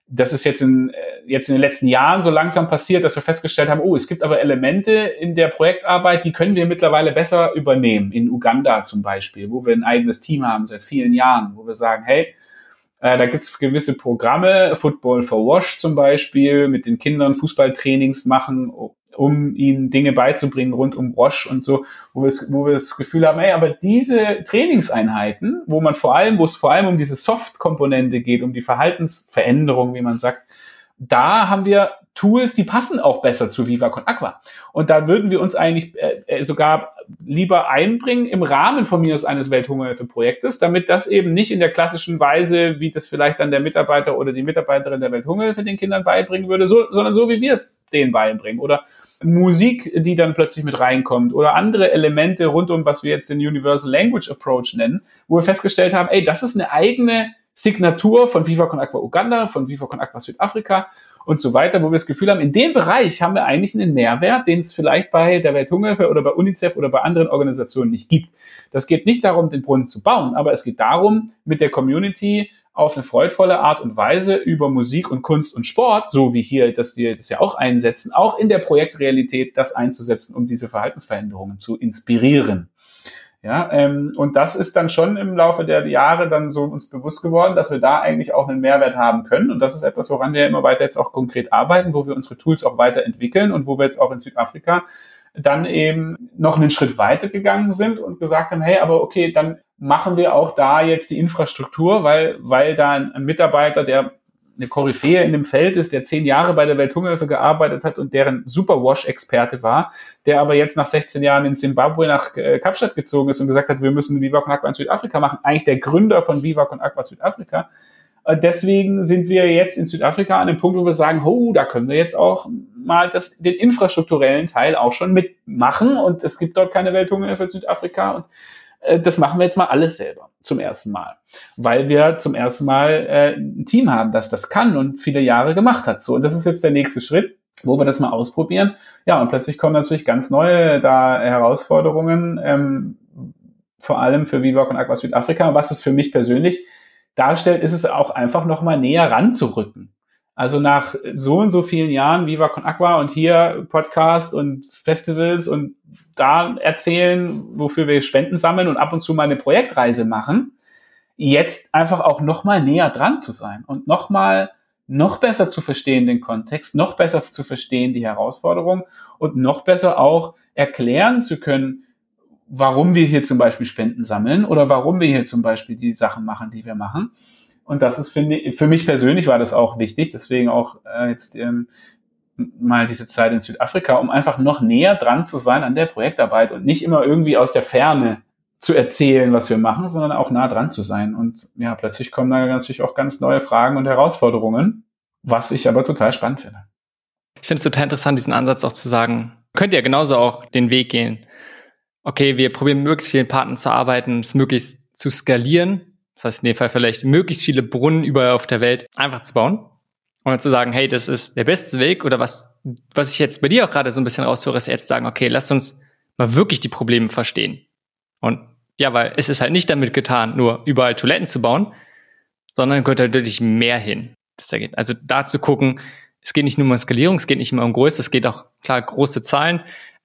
das ist jetzt in, äh, jetzt in den letzten Jahren so langsam passiert, dass wir festgestellt haben, oh, es gibt aber Elemente in der Projektarbeit, die können wir mittlerweile besser übernehmen. In Uganda zum Beispiel, wo wir ein eigenes Team haben seit vielen Jahren, wo wir sagen, hey, äh, da gibt's gewisse Programme, Football for Wash zum Beispiel, mit den Kindern Fußballtrainings machen, um ihnen Dinge beizubringen rund um Roche und so, wo wir, wo wir das Gefühl haben, ey, aber diese Trainingseinheiten, wo man vor allem, wo es vor allem um diese Soft-Komponente geht, um die Verhaltensveränderung, wie man sagt, da haben wir Tools, die passen auch besser zu Viva Con Aqua. Und da würden wir uns eigentlich äh, äh sogar lieber einbringen im Rahmen von mir eines Welthungerhilfe-Projektes, damit das eben nicht in der klassischen Weise, wie das vielleicht dann der Mitarbeiter oder die Mitarbeiterin der Welthungerhilfe den Kindern beibringen würde, so, sondern so, wie wir es denen beibringen. Oder Musik, die dann plötzlich mit reinkommt oder andere Elemente rund um, was wir jetzt den Universal Language Approach nennen, wo wir festgestellt haben, ey, das ist eine eigene Signatur von Viva Con Aqua Uganda, von Viva Con Aqua Südafrika und so weiter, wo wir das Gefühl haben, in dem Bereich haben wir eigentlich einen Mehrwert, den es vielleicht bei der Welthungerhilfe oder bei UNICEF oder bei anderen Organisationen nicht gibt. Das geht nicht darum, den Brunnen zu bauen, aber es geht darum, mit der Community auf eine freudvolle Art und Weise über Musik und Kunst und Sport, so wie hier, dass wir das ja auch einsetzen, auch in der Projektrealität das einzusetzen, um diese Verhaltensveränderungen zu inspirieren. Ja, ähm, und das ist dann schon im Laufe der Jahre dann so uns bewusst geworden, dass wir da eigentlich auch einen Mehrwert haben können. Und das ist etwas, woran wir immer weiter jetzt auch konkret arbeiten, wo wir unsere Tools auch weiterentwickeln und wo wir jetzt auch in Südafrika dann eben noch einen Schritt weiter gegangen sind und gesagt haben, hey, aber okay, dann machen wir auch da jetzt die Infrastruktur, weil, weil da ein, Mitarbeiter, der eine Koryphäe in dem Feld ist, der zehn Jahre bei der Welthungerhilfe gearbeitet hat und deren Superwash-Experte war, der aber jetzt nach 16 Jahren in Zimbabwe nach äh, Kapstadt gezogen ist und gesagt hat, wir müssen Viva Con Aqua in Südafrika machen. Eigentlich der Gründer von Viva Con Aqua Südafrika. Äh, deswegen sind wir jetzt in Südafrika an dem Punkt, wo wir sagen, oh, da können wir jetzt auch mal das, den infrastrukturellen Teil auch schon mitmachen und es gibt dort keine Welthungerhilfe in Südafrika und das machen wir jetzt mal alles selber zum ersten Mal, weil wir zum ersten Mal äh, ein Team haben, das das kann und viele Jahre gemacht hat. So, und das ist jetzt der nächste Schritt, wo wir das mal ausprobieren. Ja, und plötzlich kommen natürlich ganz neue da Herausforderungen, ähm, vor allem für Viva und Aqua Südafrika. Was es für mich persönlich darstellt, ist es auch einfach noch mal näher ranzurücken Also nach so und so vielen Jahren Viva Con Aqua und hier Podcast und Festivals und da erzählen, wofür wir Spenden sammeln und ab und zu mal eine Projektreise machen, jetzt einfach auch noch mal näher dran zu sein und noch mal noch besser zu verstehen den Kontext, noch besser zu verstehen die Herausforderung und noch besser auch erklären zu können, warum wir hier zum Beispiel Spenden sammeln oder warum wir hier zum Beispiel die Sachen machen, die wir machen. Und das ist, finde ich, für mich persönlich war das auch wichtig, deswegen auch äh, jetzt ähm, mal diese Zeit in Südafrika, um einfach noch näher dran zu sein an der Projektarbeit und nicht immer irgendwie aus der Ferne zu erzählen, was wir machen, sondern auch nah dran zu sein. Und ja, plötzlich kommen da natürlich auch ganz neue Fragen und Herausforderungen, was ich aber total spannend finde. Ich finde es total interessant, diesen Ansatz auch zu sagen, könnt ihr genauso auch den Weg gehen. Okay, wir probieren möglichst vielen Partnern zu arbeiten, es möglichst zu skalieren, das heißt in dem Fall vielleicht möglichst viele Brunnen überall auf der Welt einfach zu bauen und zu sagen, hey, das ist der beste Weg oder was, was ich jetzt bei dir auch gerade so ein bisschen raushöre, ist jetzt sagen, okay, lass uns mal wirklich die Probleme verstehen. Und ja, weil es ist halt nicht damit getan, nur überall Toiletten zu bauen, sondern gehört halt deutlich mehr hin. Das da geht. Also da zu gucken, es geht nicht nur um Skalierung, es geht nicht immer um Größe, es geht auch, klar, große Zahlen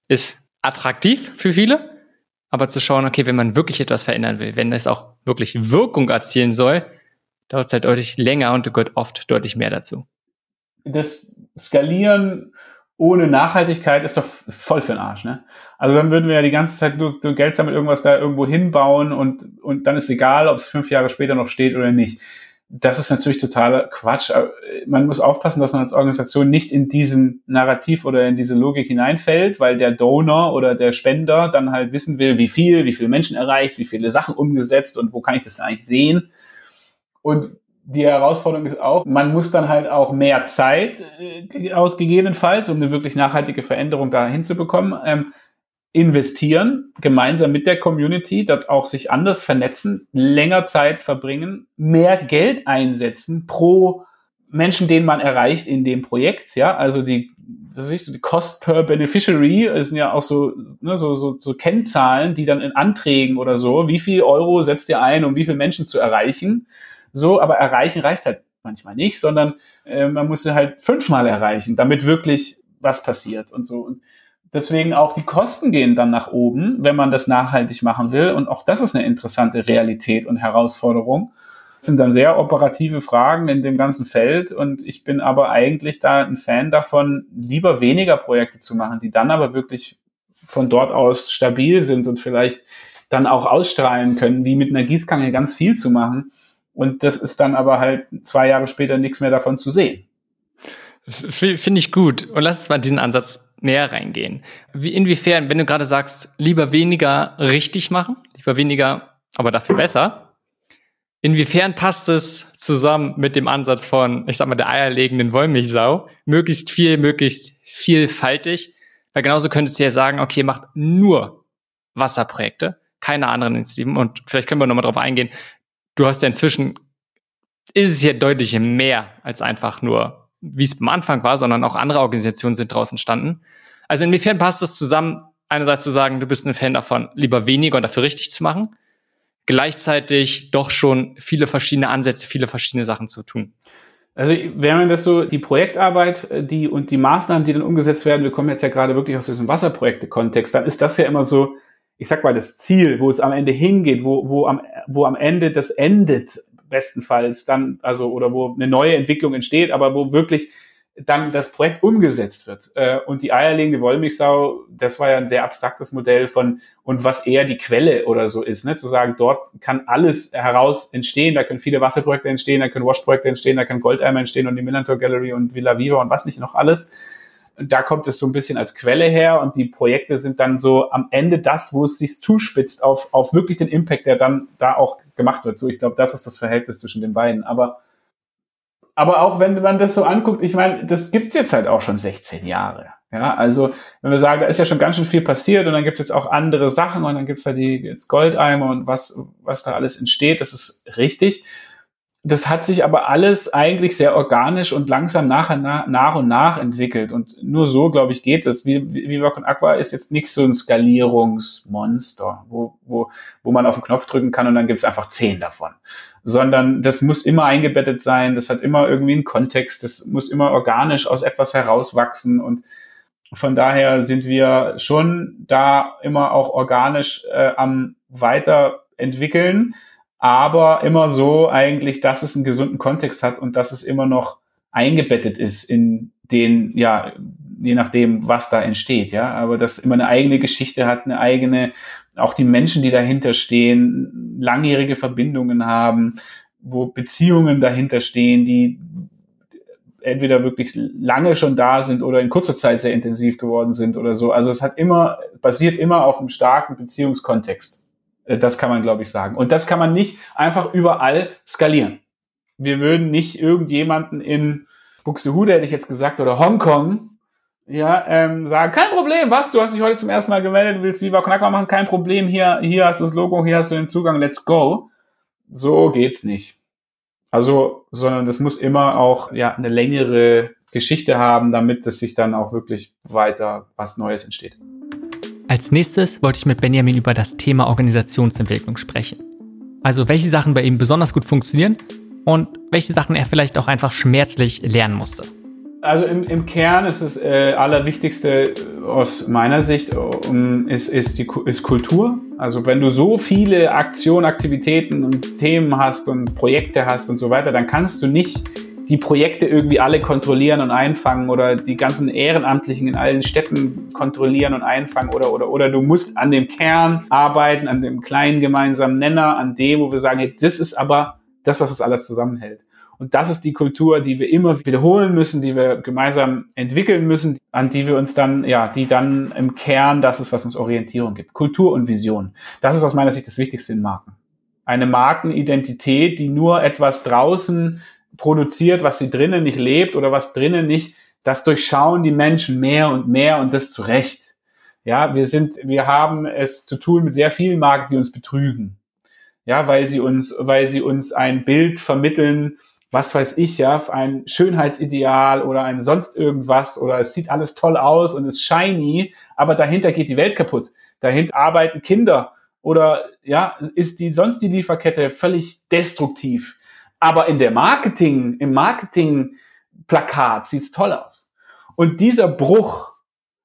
ist attraktiv für viele, aber zu schauen, okay, wenn man wirklich etwas verändern will, wenn es auch wirklich Wirkung erzielen soll, dauert es halt deutlich länger und gehört oft deutlich mehr dazu. Das Skalieren ohne Nachhaltigkeit ist doch voll für den Arsch, ne? Also dann würden wir ja die ganze Zeit nur, nur Geld sammeln, irgendwas da irgendwo hinbauen und, und dann ist egal, ob es fünf Jahre später noch steht oder nicht das ist natürlich totaler Quatsch. Man muss aufpassen, dass man als Organisation nicht in diesen Narrativ oder in diese Logik hineinfällt, weil der Donor oder der Spender dann halt wissen will, wie viel, wie viele Menschen erreicht, wie viele Sachen umgesetzt und wo kann ich das eigentlich sehen. Und die Herausforderung ist auch, man muss dann halt auch mehr Zeit äh, ausgegebenenfalls, um eine wirklich nachhaltige Veränderung da hinzubekommen. Ähm, investieren, gemeinsam mit der Community, dort auch sich anders vernetzen, länger Zeit verbringen, mehr Geld einsetzen pro Menschen, den man erreicht in dem Projekt, ja, also die, was ich, so die Cost per Beneficiary sind ja auch so, ne, so, so, so Kennzahlen, die dann in Anträgen oder so, wie viel Euro setzt ihr ein, um wie viele Menschen zu erreichen, so, aber erreichen reicht halt manchmal nicht, sondern äh, man muss halt fünfmal erreichen, damit wirklich was passiert und so. Und Deswegen auch die Kosten gehen dann nach oben, wenn man das nachhaltig machen will. Und auch das ist eine interessante Realität und Herausforderung. Das sind dann sehr operative Fragen in dem ganzen Feld. Und ich bin aber eigentlich da ein Fan davon, lieber weniger Projekte zu machen, die dann aber wirklich von dort aus stabil sind und vielleicht dann auch ausstrahlen können, wie mit einer Gießkanne ganz viel zu machen. Und das ist dann aber halt zwei Jahre später nichts mehr davon zu sehen. Finde ich gut. Und lass uns mal diesen Ansatz näher reingehen. Wie, inwiefern, wenn du gerade sagst, lieber weniger richtig machen, lieber weniger, aber dafür besser, inwiefern passt es zusammen mit dem Ansatz von, ich sag mal, der eierlegenden Wollmilchsau, möglichst viel, möglichst vielfältig, weil genauso könntest du ja sagen, okay, macht nur Wasserprojekte, keine anderen Initiativen und vielleicht können wir nochmal drauf eingehen, du hast ja inzwischen, ist es ja deutlich mehr als einfach nur wie es am Anfang war, sondern auch andere Organisationen sind draußen entstanden. Also inwiefern passt es zusammen, einerseits zu sagen, du bist ein Fan davon, lieber weniger und dafür richtig zu machen, gleichzeitig doch schon viele verschiedene Ansätze, viele verschiedene Sachen zu tun. Also wenn man das so, die Projektarbeit, äh, die und die Maßnahmen, die dann umgesetzt werden, wir kommen jetzt ja gerade wirklich aus diesem Wasserprojekte-Kontext, dann ist das ja immer so, ich sag mal, das Ziel, wo es am Ende hingeht, wo, wo, am, wo am Ende das endet, bestenfalls dann, also oder wo eine neue Entwicklung entsteht, aber wo wirklich dann das Projekt umgesetzt wird. Äh, und die eierlegende Wollmilchsau, das war ja ein sehr abstraktes Modell von, und was eher die Quelle oder so ist, ne? zu sagen, dort kann alles heraus entstehen, da können viele Wasserprojekte entstehen, da können Wash-Projekte entstehen, da können Goldeimer entstehen und die Millantor Gallery und Villa Viva und was nicht noch alles. Da kommt es so ein bisschen als Quelle her und die Projekte sind dann so am Ende das, wo es sich zuspitzt auf, auf wirklich den Impact, der dann da auch gemacht wird. So, ich glaube, das ist das Verhältnis zwischen den beiden. Aber, aber auch wenn man das so anguckt, ich meine, das gibt jetzt halt auch schon 16 Jahre. Ja, also wenn wir sagen, da ist ja schon ganz schön viel passiert und dann gibt's jetzt auch andere Sachen und dann gibt's da die jetzt Goldeimer und was, was da alles entsteht, das ist richtig. Das hat sich aber alles eigentlich sehr organisch und langsam nach, nach und nach entwickelt. Und nur so, glaube ich, geht es. Viva Con Aqua ist jetzt nicht so ein Skalierungsmonster, wo, wo, wo man auf den Knopf drücken kann und dann gibt es einfach zehn davon. Sondern das muss immer eingebettet sein, das hat immer irgendwie einen Kontext, das muss immer organisch aus etwas herauswachsen und von daher sind wir schon da immer auch organisch äh, am weiterentwickeln aber immer so eigentlich, dass es einen gesunden Kontext hat und dass es immer noch eingebettet ist in den, ja, je nachdem, was da entsteht, ja, aber dass immer eine eigene Geschichte hat, eine eigene, auch die Menschen, die dahinter stehen, langjährige Verbindungen haben, wo Beziehungen dahinter stehen, die entweder wirklich lange schon da sind oder in kurzer Zeit sehr intensiv geworden sind oder so. Also es hat immer, basiert immer auf einem starken Beziehungskontext. Äh, das kann man, glaube ich, sagen. Und das kann man nicht einfach überall skalieren. Wir würden nicht irgendjemanden in Buxtehude, hätte ich jetzt gesagt, oder Hongkong, ja, ähm, sagen, kein Problem, was, du hast dich heute zum ersten Mal gemeldet, willst Viva Knacker machen, kein Problem, hier, hier hast du das Logo, hier hast du den Zugang, let's go. So geht's nicht. Also, sondern das muss immer auch, ja, eine längere Geschichte haben, damit es sich dann auch wirklich weiter was Neues entsteht. Als nächstes wollte ich mit Benjamin über das Thema Organisationsentwicklung sprechen. Also welche Sachen bei ihm besonders gut funktionieren und welche Sachen er vielleicht auch einfach schmerzlich lernen musste. Also im, im Kern ist das äh, Allerwichtigste aus meiner Sicht um, ist, ist, die, ist Kultur. Also wenn du so viele Aktionen, Aktivitäten und Themen hast und Projekte hast und so weiter, dann kannst du nicht die Projekte irgendwie alle kontrollieren und einfangen oder die ganzen Ehrenamtlichen in allen Städten kontrollieren und einfangen oder, oder, oder du musst an dem Kern arbeiten, an dem kleinen gemeinsamen Nenner, an dem, wo wir sagen, hey, das ist aber das, was das alles zusammenhält. Und das ist die Kultur, die wir immer wiederholen müssen, die wir gemeinsam entwickeln müssen, an die wir uns dann, ja, die dann im Kern das ist, was uns Orientierung gibt. Kultur und Vision. Das ist aus meiner Sicht das Wichtigste in Marken. Eine Markenidentität, die nur etwas draußen produziert, was sie drinnen nicht lebt oder was drinnen nicht, das durchschauen die Menschen mehr und mehr und das zu Recht. Ja, wir sind, wir haben es zu tun mit sehr vielen Marken, die uns betrügen. Ja, weil sie uns, weil sie uns ein Bild vermitteln, was weiß ich, ja, ein Schönheitsideal oder ein sonst irgendwas oder es sieht alles toll aus und ist shiny, aber dahinter geht die Welt kaputt. Dahinter arbeiten Kinder oder ja, ist die sonst die Lieferkette völlig destruktiv. Aber in der Marketing, im Marketing-Plakat sieht's toll aus. Und dieser Bruch,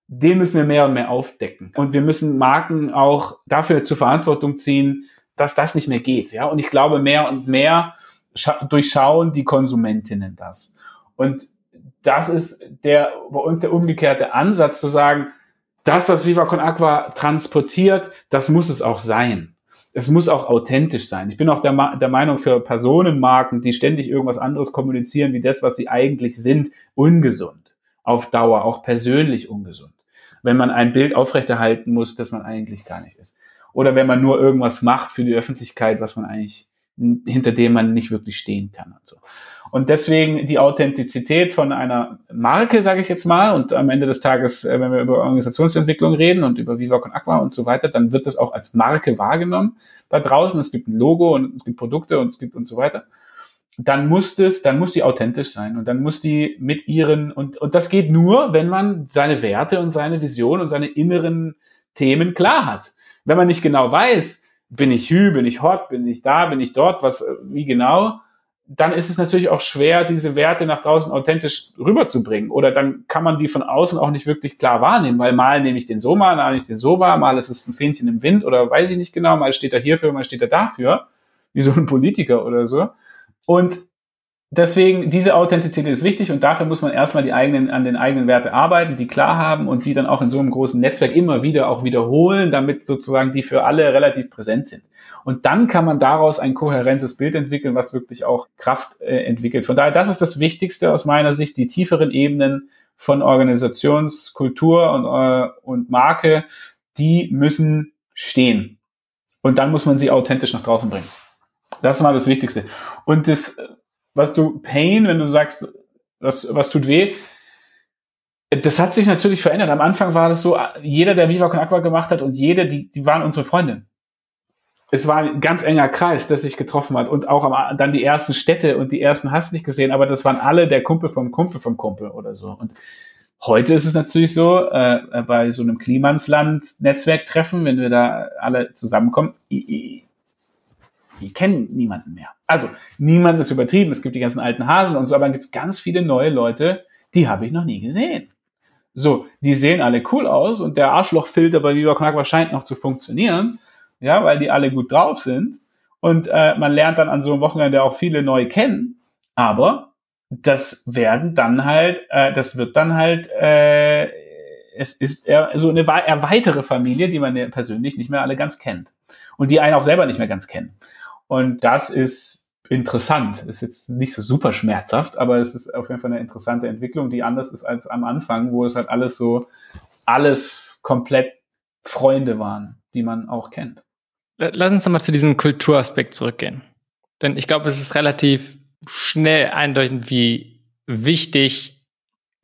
den müssen wir mehr und mehr aufdecken. Und wir müssen Marken auch dafür zur Verantwortung ziehen, dass das nicht mehr geht. Ja, und ich glaube, mehr und mehr durchschauen die Konsumentinnen das. Und das ist der, bei uns der umgekehrte Ansatz zu sagen, das, was Viva Con Aqua transportiert, das muss es auch sein es muss auch authentisch sein. Ich bin auch der, der, Meinung für Personenmarken, die ständig irgendwas anderes kommunizieren, wie das, was sie eigentlich sind, ungesund. Auf Dauer, auch persönlich ungesund. Wenn man ein Bild aufrechterhalten muss, das man eigentlich gar nicht ist. Oder wenn man nur irgendwas macht für die Öffentlichkeit, was man eigentlich, hinter dem man nicht wirklich stehen kann und so. Und deswegen die Authentizität von einer Marke, sage ich jetzt mal, und am Ende des Tages, äh, wenn wir über Organisationsentwicklung reden und über Viva und Aqua und so weiter, dann wird das auch als Marke wahrgenommen da draußen. Es gibt ein Logo und es gibt Produkte und es gibt und so weiter. Dann muss das, dann muss die authentisch sein und dann muss die mit ihren, und, und das geht nur, wenn man seine Werte und seine Vision und seine inneren Themen klar hat. Wenn man nicht genau weiß, bin ich Hü, bin ich Hot, bin ich da, bin ich dort, was, wie genau, dann ist es natürlich auch schwer, diese Werte nach draußen authentisch rüberzubringen. Oder dann kann man die von außen auch nicht wirklich klar wahrnehmen, weil mal nehme ich den so mal, mal nehme ich den so wahr, mal ist es ein Fähnchen im Wind oder weiß ich nicht genau, mal steht er hierfür, mal steht er dafür, wie so ein Politiker oder so. Und deswegen, diese Authentizität ist wichtig und dafür muss man erstmal die eigenen, an den eigenen Werte arbeiten, die klar haben und die dann auch in so einem großen Netzwerk immer wieder auch wiederholen, damit sozusagen die für alle relativ präsent sind. Und dann kann man daraus ein kohärentes Bild entwickeln, was wirklich auch Kraft äh, entwickelt. Von daher, das ist das Wichtigste aus meiner Sicht, die tieferen Ebenen von Organisationskultur und, äh, und Marke, die müssen stehen. Und dann muss man sie authentisch nach draußen bringen. Das ist mal das Wichtigste. Und das was du Pain, wenn du sagst, was, was tut weh, das hat sich natürlich verändert. Am Anfang war das so, jeder, der Viva Con Aqua gemacht hat und jede, die, die waren unsere Freunde. Es war ein ganz enger Kreis, der sich getroffen hat und auch am, dann die ersten Städte und die ersten hast nicht gesehen, aber das waren alle der Kumpel vom Kumpel vom Kumpel oder so. Und heute ist es natürlich so, äh, bei so einem Klimansland-Netzwerktreffen, wenn wir da alle zusammenkommen, die, kennen niemanden mehr. Also niemand ist übertrieben, es gibt die ganzen alten Hasen und so, aber dann gibt es ganz viele neue Leute, die habe ich noch nie gesehen. So, die sehen alle cool aus und der Arschlochfilter bei Viva Agua scheint noch zu funktionieren ja, weil die alle gut drauf sind. Und äh, man lernt dann an so einem Wochenende auch viele neu kennen. Aber das werden dann halt, äh, das wird dann halt, äh, es ist eher so eine erweitere Familie, die man persönlich nicht mehr alle ganz kennt. Und die einen auch selber nicht mehr ganz kennen. Und das ist interessant. Ist jetzt nicht so super schmerzhaft, aber es ist auf jeden Fall eine interessante Entwicklung, die anders ist als am Anfang, wo es halt alles so, alles komplett Freunde waren, die man auch kennt. Lass uns nochmal zu diesem Kulturaspekt zurückgehen. Denn ich glaube, es ist relativ schnell eindeutig, wie wichtig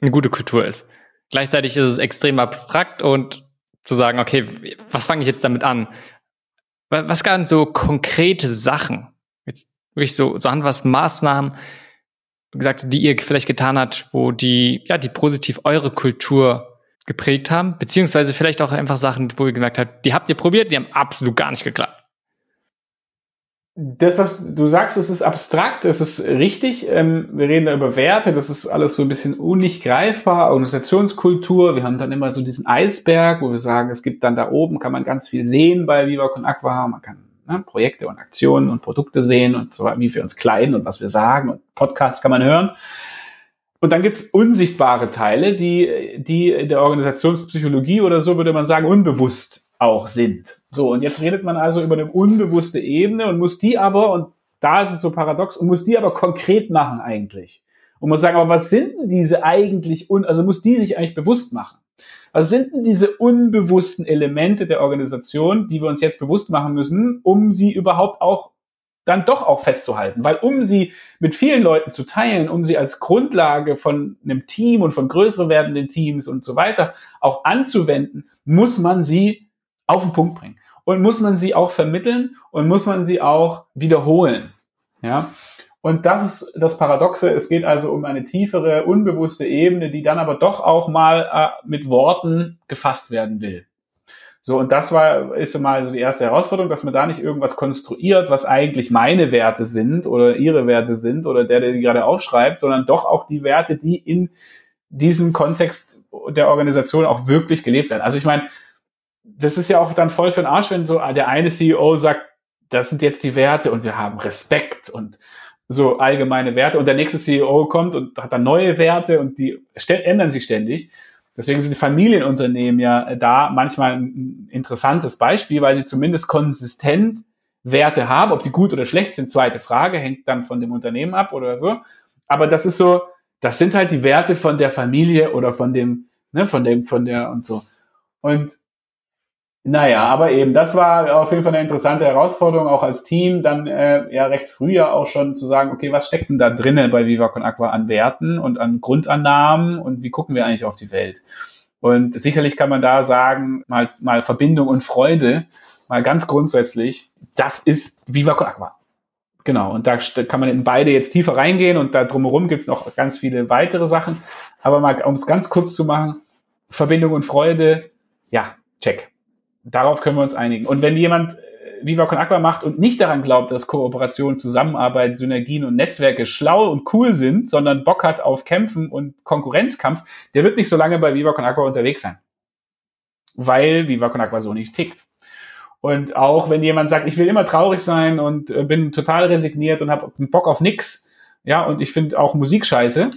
eine gute Kultur ist. Gleichzeitig ist es extrem abstrakt und zu sagen, okay, was fange ich jetzt damit an? Was waren so konkrete Sachen? Jetzt wirklich so, so an was Maßnahmen, gesagt, die ihr vielleicht getan habt, wo die, ja, die positiv eure Kultur geprägt haben, beziehungsweise vielleicht auch einfach Sachen, wo ihr gemerkt habt, die habt ihr probiert, die haben absolut gar nicht geklappt. Das, was du sagst, es ist abstrakt, es ist richtig. Ähm, wir reden da über Werte, das ist alles so ein bisschen unig greifbar, Organisationskultur. Wir haben dann immer so diesen Eisberg, wo wir sagen, es gibt dann da oben, kann man ganz viel sehen bei Viva Con Aqua. Man kann ne, Projekte und Aktionen und Produkte sehen und so, wie wir uns kleiden und was wir sagen und Podcasts kann man hören. Und dann gibt's unsichtbare Teile, die, die in der Organisationspsychologie oder so würde man sagen, unbewusst auch sind. So, und jetzt redet man also über eine unbewusste Ebene und muss die aber, und da ist es so paradox, und muss die aber konkret machen eigentlich. Und muss sagen, aber was sind denn diese eigentlich, un also muss die sich eigentlich bewusst machen? Was sind denn diese unbewussten Elemente der Organisation, die wir uns jetzt bewusst machen müssen, um sie überhaupt auch dann doch auch festzuhalten. Weil um sie mit vielen Leuten zu teilen, um sie als Grundlage von einem Team und von größer werdenden Teams und so weiter auch anzuwenden, muss man sie auf den Punkt bringen. Und muss man sie auch vermitteln und muss man sie auch wiederholen. Ja. Und das ist das Paradoxe. Es geht also um eine tiefere, unbewusste Ebene, die dann aber doch auch mal äh, mit Worten gefasst werden will. So, und das war, ist mal so die erste Herausforderung, dass man da nicht irgendwas konstruiert, was eigentlich meine Werte sind oder ihre Werte sind oder der, der die gerade aufschreibt, sondern doch auch die Werte, die in diesem Kontext der Organisation auch wirklich gelebt werden. Also ich meine, das ist ja auch dann voll für den Arsch, wenn so der eine CEO sagt, das sind jetzt die Werte und wir haben Respekt und so allgemeine Werte und der nächste CEO kommt und hat dann neue Werte und die ändern sich ständig. Deswegen sind Familienunternehmen ja da manchmal ein interessantes Beispiel, weil sie zumindest konsistent Werte haben. Ob die gut oder schlecht sind, zweite Frage, hängt dann von dem Unternehmen ab oder so. Aber das ist so, das sind halt die Werte von der Familie oder von dem, ne, von dem, von der und so. Und naja, aber eben, das war auf jeden Fall eine interessante Herausforderung, auch als Team, dann äh, ja recht früh ja auch schon zu sagen, okay, was steckt denn da drinnen bei Viva Con Aqua an Werten und an Grundannahmen und wie gucken wir eigentlich auf die Welt? Und sicherlich kann man da sagen, mal, mal Verbindung und Freude, mal ganz grundsätzlich, das ist Viva Con Aqua. Genau, und da kann man in beide jetzt tiefer reingehen und da drumherum gibt's noch ganz viele weitere Sachen. Aber mal, um es ganz kurz zu machen, Verbindung und Freude, ja, check. Darauf können wir uns einigen. Und wenn jemand äh, Viva Con Aqua macht und nicht daran glaubt, dass Kooperation, Zusammenarbeit, Synergien und Netzwerke schlau und cool sind, sondern Bock hat auf Kämpfen und Konkurrenzkampf, der wird nicht so lange bei Viva Con Aqua unterwegs sein. Weil Viva Con Aqua so nicht tickt. Und auch wenn jemand sagt, ich will immer traurig sein und äh, bin total resigniert und habe Bock auf nix, ja, und ich finde auch Musik scheiße,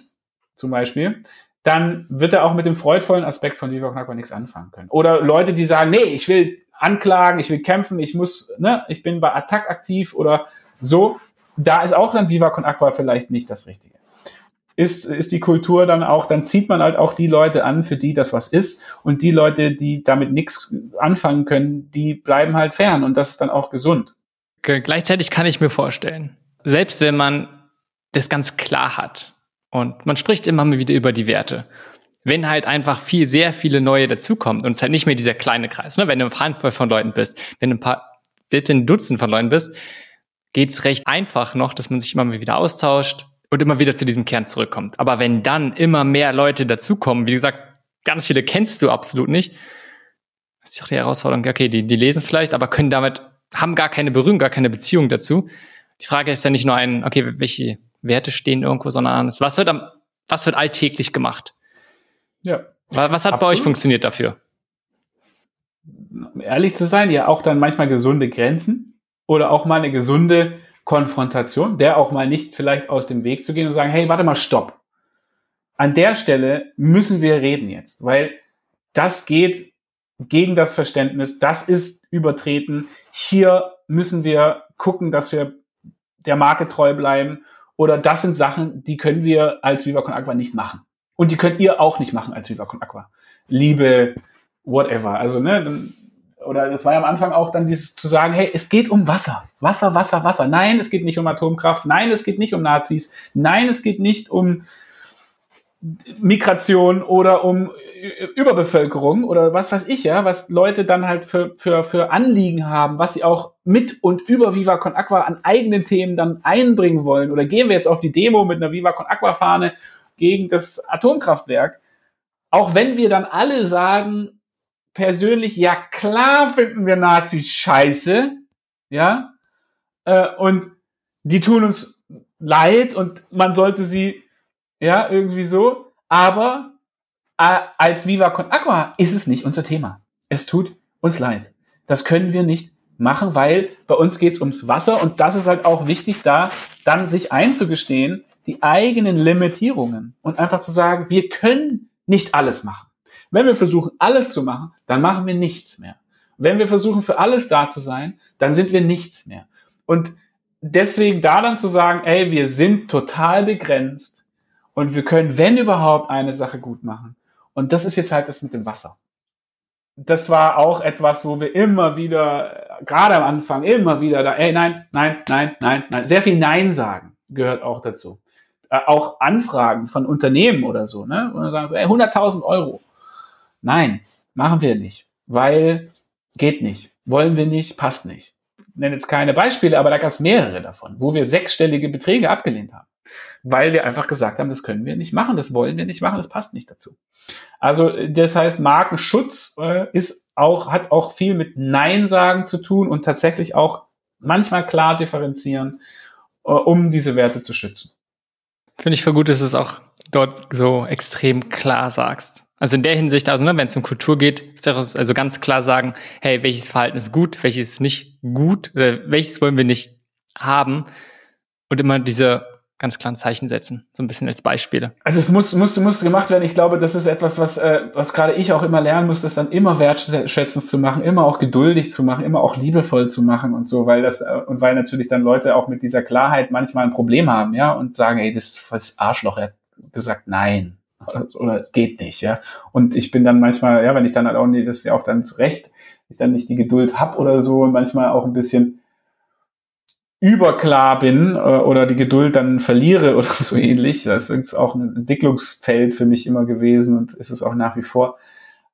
zum Beispiel, dann wird er auch mit dem freudvollen Aspekt von Viva Con nichts anfangen können. Oder Leute, die sagen, nee, ich will anklagen, ich will kämpfen, ich muss, ne, ich bin bei Attack aktiv oder so. Da ist auch dann Viva Con Aqua vielleicht nicht das Richtige. Ist, ist die Kultur dann auch, dann zieht man halt auch die Leute an, für die das was ist. Und die Leute, die damit nichts anfangen können, die bleiben halt fern. Und das ist dann auch gesund. Gleichzeitig kann ich mir vorstellen, selbst wenn man das ganz klar hat, und man spricht immer mal wieder über die Werte. Wenn halt einfach viel, sehr viele neue dazukommen und es halt nicht mehr dieser kleine Kreis, ne? wenn du eine Handvoll von Leuten bist, wenn du ein paar selbst in Dutzend von Leuten bist, geht's recht einfach noch, dass man sich immer mal wieder austauscht und immer wieder zu diesem Kern zurückkommt. Aber wenn dann immer mehr Leute dazukommen, wie gesagt, ganz viele kennst du absolut nicht, ist doch die Herausforderung, okay, die, die lesen vielleicht, aber können damit, haben gar keine Berührung, gar keine Beziehung dazu. Die Frage ist ja nicht nur ein, okay, welche Werte stehen irgendwo, sondern was wird am, was wird alltäglich gemacht? Ja. Was hat Absolut. bei euch funktioniert dafür? Ehrlich zu sein, ja auch dann manchmal gesunde Grenzen oder auch mal eine gesunde Konfrontation, der auch mal nicht vielleicht aus dem Weg zu gehen und sagen, hey, warte mal, stopp. An der Stelle müssen wir reden jetzt, weil das geht gegen das Verständnis, das ist übertreten. Hier müssen wir gucken, dass wir der Marke treu bleiben oder das sind Sachen, die können wir als Viva Con Aqua nicht machen. Und die könnt ihr auch nicht machen als Viva Con Aqua. Liebe, whatever. Also, ne, oder das war ja am Anfang auch dann dieses zu sagen, hey, es geht um Wasser. Wasser, Wasser, Wasser. Nein, es geht nicht um Atomkraft. Nein, es geht nicht um Nazis. Nein, es geht nicht um Migration oder um Überbevölkerung oder was weiß ich ja, was Leute dann halt für, für, für Anliegen haben, was sie auch mit und über Viva Con Aqua an eigenen Themen dann einbringen wollen. Oder gehen wir jetzt auf die Demo mit einer Viva Con Aqua Fahne gegen das Atomkraftwerk. Auch wenn wir dann alle sagen, persönlich, ja klar finden wir Nazis scheiße, ja, äh, und die tun uns leid und man sollte sie, ja, irgendwie so, aber äh, als Viva Con Aqua ist es nicht unser Thema. Es tut uns leid. Das können wir nicht machen, weil bei uns geht's ums Wasser und das ist halt auch wichtig, da dann sich einzugestehen, die eigenen Limitierungen und einfach zu sagen, wir können nicht alles machen. Wenn wir versuchen, alles zu machen, dann machen wir nichts mehr. Wenn wir versuchen, für alles da zu sein, dann sind wir nichts mehr. Und deswegen da dann zu sagen, ey, wir sind total begrenzt und wir können, wenn überhaupt, eine Sache gut machen. Und das ist jetzt halt das mit dem Wasser. Das war auch etwas, wo wir immer wieder, gerade am Anfang, immer wieder da, ey, nein, nein, nein, nein, nein, sehr viel Nein sagen gehört auch dazu. Äh, auch Anfragen von Unternehmen oder so, ne? Und dann sagen so, ey, 100.000 Euro. Nein, machen wir nicht, weil geht nicht, wollen wir nicht, passt nicht. Ich nenne jetzt keine Beispiele, aber da gab es mehrere davon, wo wir sechsstellige Beträge abgelehnt haben, weil wir einfach gesagt haben, das können wir nicht machen, das wollen wir nicht machen, das passt nicht dazu. Also das heißt, Markenschutz äh, ist auch hat auch viel mit Nein sagen zu tun und tatsächlich auch manchmal klar differenzieren, äh, um diese Werte zu schützen. Finde ich voll gut, dass du es auch dort so extrem klar sagst. Also in der Hinsicht, also ne, wenn es um Kultur geht, also ganz klar sagen, hey, welches Verhalten ist gut, welches ist nicht gut oder welches wollen wir nicht haben und immer diese ganz klaren Zeichen setzen, so ein bisschen als Beispiele. Also es muss, muss, muss gemacht werden. Ich glaube, das ist etwas, was, äh, was gerade ich auch immer lernen muss, das dann immer wertschätzend zu machen, immer auch geduldig zu machen, immer auch liebevoll zu machen und so, weil das, äh, und weil natürlich dann Leute auch mit dieser Klarheit manchmal ein Problem haben, ja, und sagen, ey, das ist voll das Arschloch, er hat gesagt, nein. Oder, oder geht nicht, ja. Und ich bin dann manchmal, ja, wenn ich dann halt auch, nee, das ist ja auch dann zurecht, ich dann nicht die Geduld hab oder so, manchmal auch ein bisschen überklar bin äh, oder die Geduld dann verliere oder so ähnlich. Das ist auch ein Entwicklungsfeld für mich immer gewesen und ist es auch nach wie vor.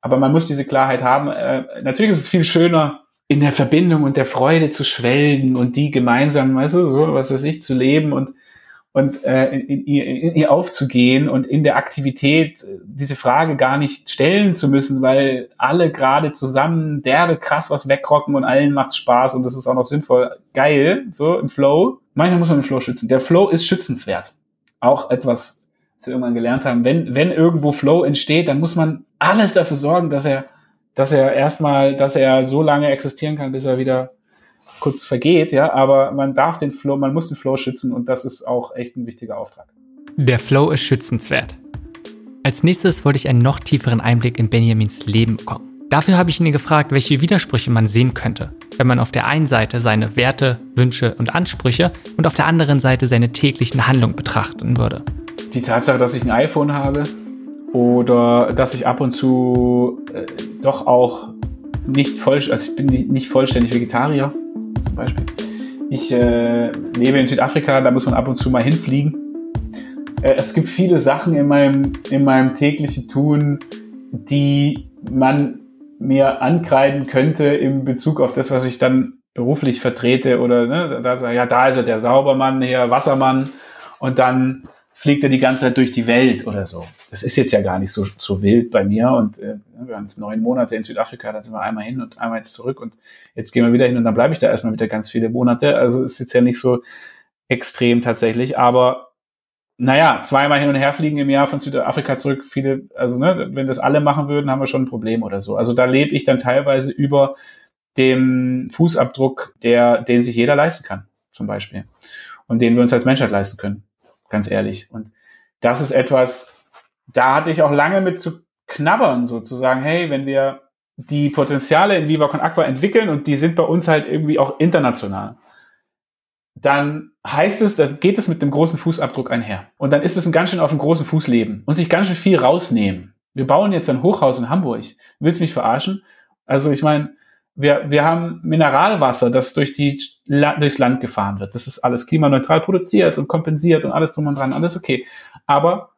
Aber man muss diese Klarheit haben. Äh, natürlich ist es viel schöner, in der Verbindung und der Freude zu schwelgen und die gemeinsam, weißt du, so was weiß ich, zu leben und und äh, in, in, in ihr aufzugehen und in der Aktivität äh, diese Frage gar nicht stellen zu müssen, weil alle gerade zusammen derbe krass was wegrocken und allen macht's Spaß und das ist auch noch sinnvoll. Geil, so im Flow. Manchmal muss man den Flow schützen. Der Flow ist schützenswert. Auch etwas, was wir irgendwann gelernt haben. Wenn, wenn irgendwo Flow entsteht, dann muss man alles dafür sorgen, dass er, dass er erstmal, dass er so lange existieren kann, bis er wieder kurz vergeht, ja, aber man darf den Flow, man muss den Flow schützen und das ist auch echt ein wichtiger Auftrag. Der Flow ist schützenswert. Als nächstes wollte ich einen noch tieferen Einblick in Benjamins Leben bekommen. Dafür habe ich ihn gefragt, welche Widersprüche man sehen könnte, wenn man auf der einen Seite seine Werte, Wünsche und Ansprüche und auf der anderen Seite seine täglichen Handlungen betrachten würde. Die Tatsache, dass ich ein iPhone habe oder dass ich ab und zu äh, doch auch nicht voll, also ich bin nicht vollständig Vegetarier, zum Beispiel. Ich äh, lebe in Südafrika, da muss man ab und zu mal hinfliegen. Äh, es gibt viele Sachen in meinem, in meinem täglichen Tun, die man mir ankreiden könnte in Bezug auf das, was ich dann beruflich vertrete oder ne, da sage ja, da ist er der Saubermann, hier Wassermann und dann fliegt er die ganze Zeit durch die Welt oder so. Das ist jetzt ja gar nicht so, so wild bei mir und äh, wir haben jetzt neun Monate in Südafrika, da sind wir einmal hin und einmal jetzt zurück und jetzt gehen wir wieder hin und dann bleibe ich da erstmal wieder ganz viele Monate. Also ist jetzt ja nicht so extrem tatsächlich, aber naja, zweimal hin und her fliegen im Jahr von Südafrika zurück, viele, also ne, wenn das alle machen würden, haben wir schon ein Problem oder so. Also da lebe ich dann teilweise über dem Fußabdruck, der, den sich jeder leisten kann, zum Beispiel. Und den wir uns als Menschheit leisten können, ganz ehrlich. Und das ist etwas, da hatte ich auch lange mit zu knabbern, sozusagen, hey, wenn wir die Potenziale in Viva Con Aqua entwickeln und die sind bei uns halt irgendwie auch international, dann heißt es, dann geht es mit dem großen Fußabdruck einher. Und dann ist es ein ganz schön auf dem großen Fuß leben und sich ganz schön viel rausnehmen. Wir bauen jetzt ein Hochhaus in Hamburg. Willst du mich verarschen? Also ich meine, wir, wir haben Mineralwasser, das durch die, durchs Land gefahren wird. Das ist alles klimaneutral produziert und kompensiert und alles drum und dran, alles okay. Aber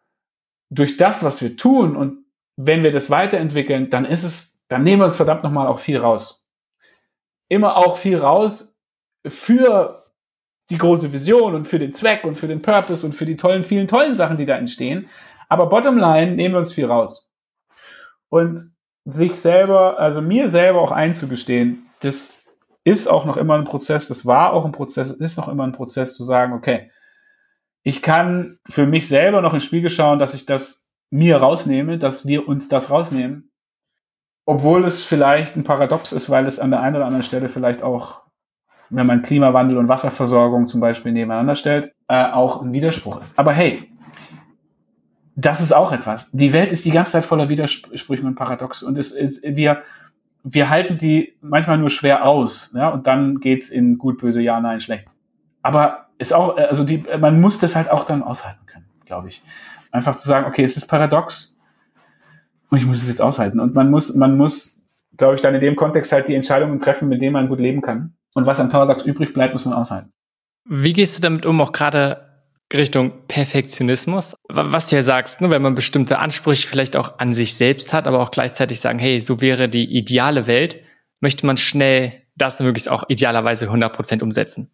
durch das, was wir tun und wenn wir das weiterentwickeln, dann ist es, dann nehmen wir uns verdammt nochmal auch viel raus. Immer auch viel raus für die große Vision und für den Zweck und für den Purpose und für die tollen, vielen tollen Sachen, die da entstehen. Aber bottom line nehmen wir uns viel raus. Und sich selber, also mir selber auch einzugestehen, das ist auch noch immer ein Prozess, das war auch ein Prozess, ist noch immer ein Prozess zu sagen, okay, ich kann für mich selber noch ins Spiegel schauen, dass ich das mir rausnehme, dass wir uns das rausnehmen. Obwohl es vielleicht ein Paradox ist, weil es an der einen oder anderen Stelle vielleicht auch, wenn man Klimawandel und Wasserversorgung zum Beispiel nebeneinander stellt, äh, auch ein Widerspruch ist. Aber hey, das ist auch etwas. Die Welt ist die ganze Zeit voller Widersprüche und Paradoxe und es ist, wir, wir halten die manchmal nur schwer aus, ja, und dann geht's in gut, böse, ja, nein, schlecht. Aber ist auch, also die, man muss das halt auch dann aushalten können, glaube ich. Einfach zu sagen, okay, es ist paradox und ich muss es jetzt aushalten. Und man muss, man muss, glaube ich, dann in dem Kontext halt die Entscheidungen treffen, mit denen man gut leben kann. Und was am Paradox übrig bleibt, muss man aushalten. Wie gehst du damit um, auch gerade Richtung Perfektionismus. Was du ja sagst, ne, wenn man bestimmte Ansprüche vielleicht auch an sich selbst hat, aber auch gleichzeitig sagen, hey, so wäre die ideale Welt, möchte man schnell das möglichst auch idealerweise 100% umsetzen.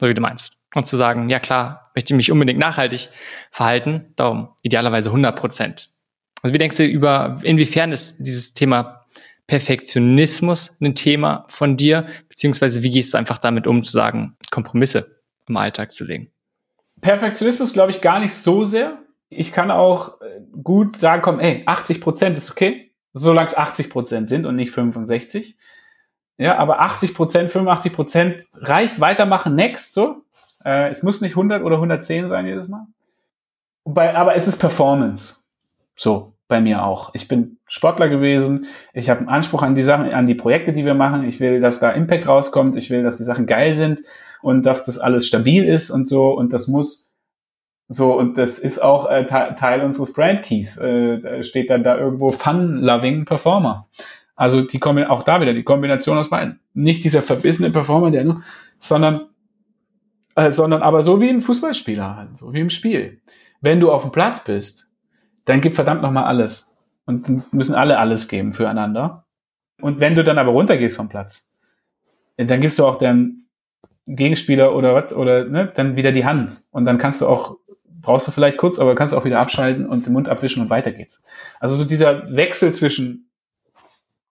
So wie du meinst. Und zu sagen, ja klar, möchte ich mich unbedingt nachhaltig verhalten, darum idealerweise 100%. Also wie denkst du über, inwiefern ist dieses Thema Perfektionismus ein Thema von dir, beziehungsweise wie gehst du einfach damit um, zu sagen, Kompromisse im Alltag zu legen? Perfektionismus glaube ich gar nicht so sehr. Ich kann auch äh, gut sagen, komm, ey, 80 Prozent ist okay, solange es 80 Prozent sind und nicht 65. Ja, aber 80 Prozent, 85 Prozent reicht. Weitermachen, next, so. Äh, es muss nicht 100 oder 110 sein jedes Mal. Bei, aber es ist Performance. So, bei mir auch. Ich bin Sportler gewesen. Ich habe einen Anspruch an die Sachen, an die Projekte, die wir machen. Ich will, dass da Impact rauskommt. Ich will, dass die Sachen geil sind und dass das alles stabil ist und so und das muss so und das ist auch äh, Teil unseres Brand Keys. Äh, steht dann da irgendwo Fun Loving Performer. Also die kommen auch da wieder die Kombination aus beiden. Nicht dieser verbissene Performer, der nur, sondern äh, sondern aber so wie ein Fußballspieler, halt, so wie im Spiel. Wenn du auf dem Platz bist, dann gib verdammt noch mal alles und müssen alle alles geben füreinander. Und wenn du dann aber runtergehst vom Platz, dann gibst du auch dann Gegenspieler oder was, oder ne, dann wieder die Hand. Und dann kannst du auch, brauchst du vielleicht kurz, aber kannst auch wieder abschalten und den Mund abwischen und weiter geht's. Also so dieser Wechsel zwischen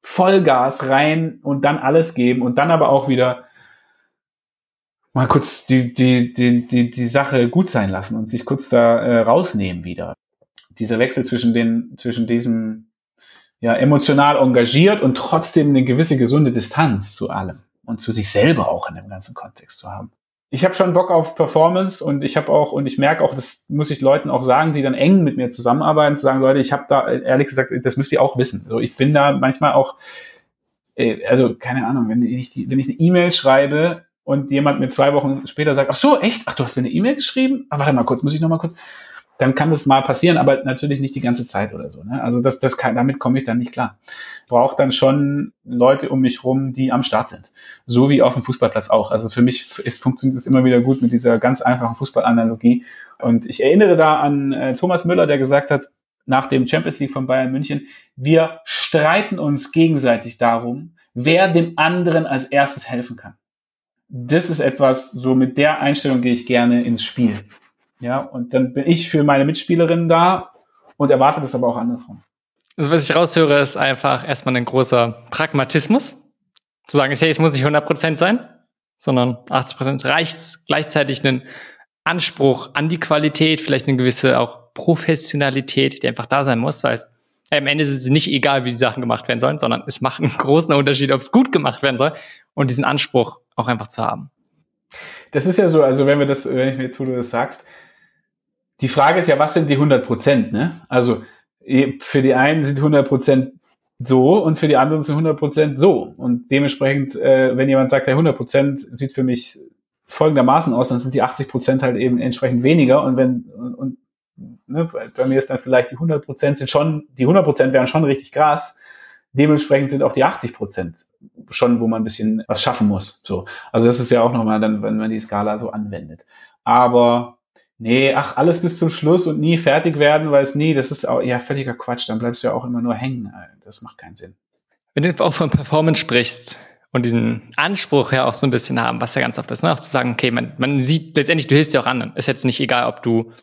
Vollgas rein und dann alles geben und dann aber auch wieder mal kurz die, die, die, die, die Sache gut sein lassen und sich kurz da äh, rausnehmen wieder. Dieser Wechsel zwischen den, zwischen diesem ja, emotional engagiert und trotzdem eine gewisse gesunde Distanz zu allem und zu sich selber auch in dem ganzen Kontext zu haben. Ich habe schon Bock auf Performance und ich habe auch und ich merke auch, das muss ich Leuten auch sagen, die dann eng mit mir zusammenarbeiten, zu sagen, Leute, ich habe da ehrlich gesagt, das müsst ihr auch wissen. So, ich bin da manchmal auch, äh, also keine Ahnung, wenn ich die, wenn ich eine E-Mail schreibe und jemand mir zwei Wochen später sagt, ach so, echt? Ach, du hast mir eine E-Mail geschrieben? Ah, warte mal kurz, muss ich noch mal kurz dann kann das mal passieren, aber natürlich nicht die ganze Zeit oder so. Ne? Also das, das kann, damit komme ich dann nicht klar. Braucht dann schon Leute um mich rum, die am Start sind. So wie auf dem Fußballplatz auch. Also für mich ist, funktioniert es immer wieder gut mit dieser ganz einfachen Fußballanalogie. Und ich erinnere da an äh, Thomas Müller, der gesagt hat, nach dem Champions League von Bayern München, wir streiten uns gegenseitig darum, wer dem anderen als erstes helfen kann. das ist etwas, so mit der Einstellung gehe ich gerne ins Spiel. Ja, und dann bin ich für meine Mitspielerinnen da und erwarte das aber auch andersrum. Also was ich raushöre, ist einfach erstmal ein großer Pragmatismus. Zu sagen, hey, es muss nicht 100% sein, sondern 80% reicht Gleichzeitig einen Anspruch an die Qualität, vielleicht eine gewisse auch Professionalität, die einfach da sein muss, weil es ja, am Ende ist es nicht egal, wie die Sachen gemacht werden sollen, sondern es macht einen großen Unterschied, ob es gut gemacht werden soll und diesen Anspruch auch einfach zu haben. Das ist ja so, also wenn wir das, wenn ich mir jetzt, wo du das sagst, die Frage ist ja, was sind die 100 Prozent, ne? Also für die einen sind 100 Prozent so und für die anderen sind 100 Prozent so. Und dementsprechend, äh, wenn jemand sagt, der 100 Prozent sieht für mich folgendermaßen aus, dann sind die 80 Prozent halt eben entsprechend weniger. Und wenn, und, und ne, bei mir ist dann vielleicht die 100 Prozent sind schon, die 100 Prozent wären schon richtig krass. Dementsprechend sind auch die 80 Prozent schon, wo man ein bisschen was schaffen muss. So. Also das ist ja auch nochmal dann, wenn man die Skala so anwendet. Aber nee, ach, alles bis zum Schluss und nie fertig werden, weil es nie, das ist auch, ja, völliger Quatsch, dann bleibst du ja auch immer nur hängen. Das macht keinen Sinn. Wenn du auch von Performance sprichst und diesen Anspruch ja auch so ein bisschen haben, was ja ganz oft ist, ne? auch zu sagen, okay, man, man sieht letztendlich, du hilfst dir auch anderen. Ist jetzt nicht egal, ob du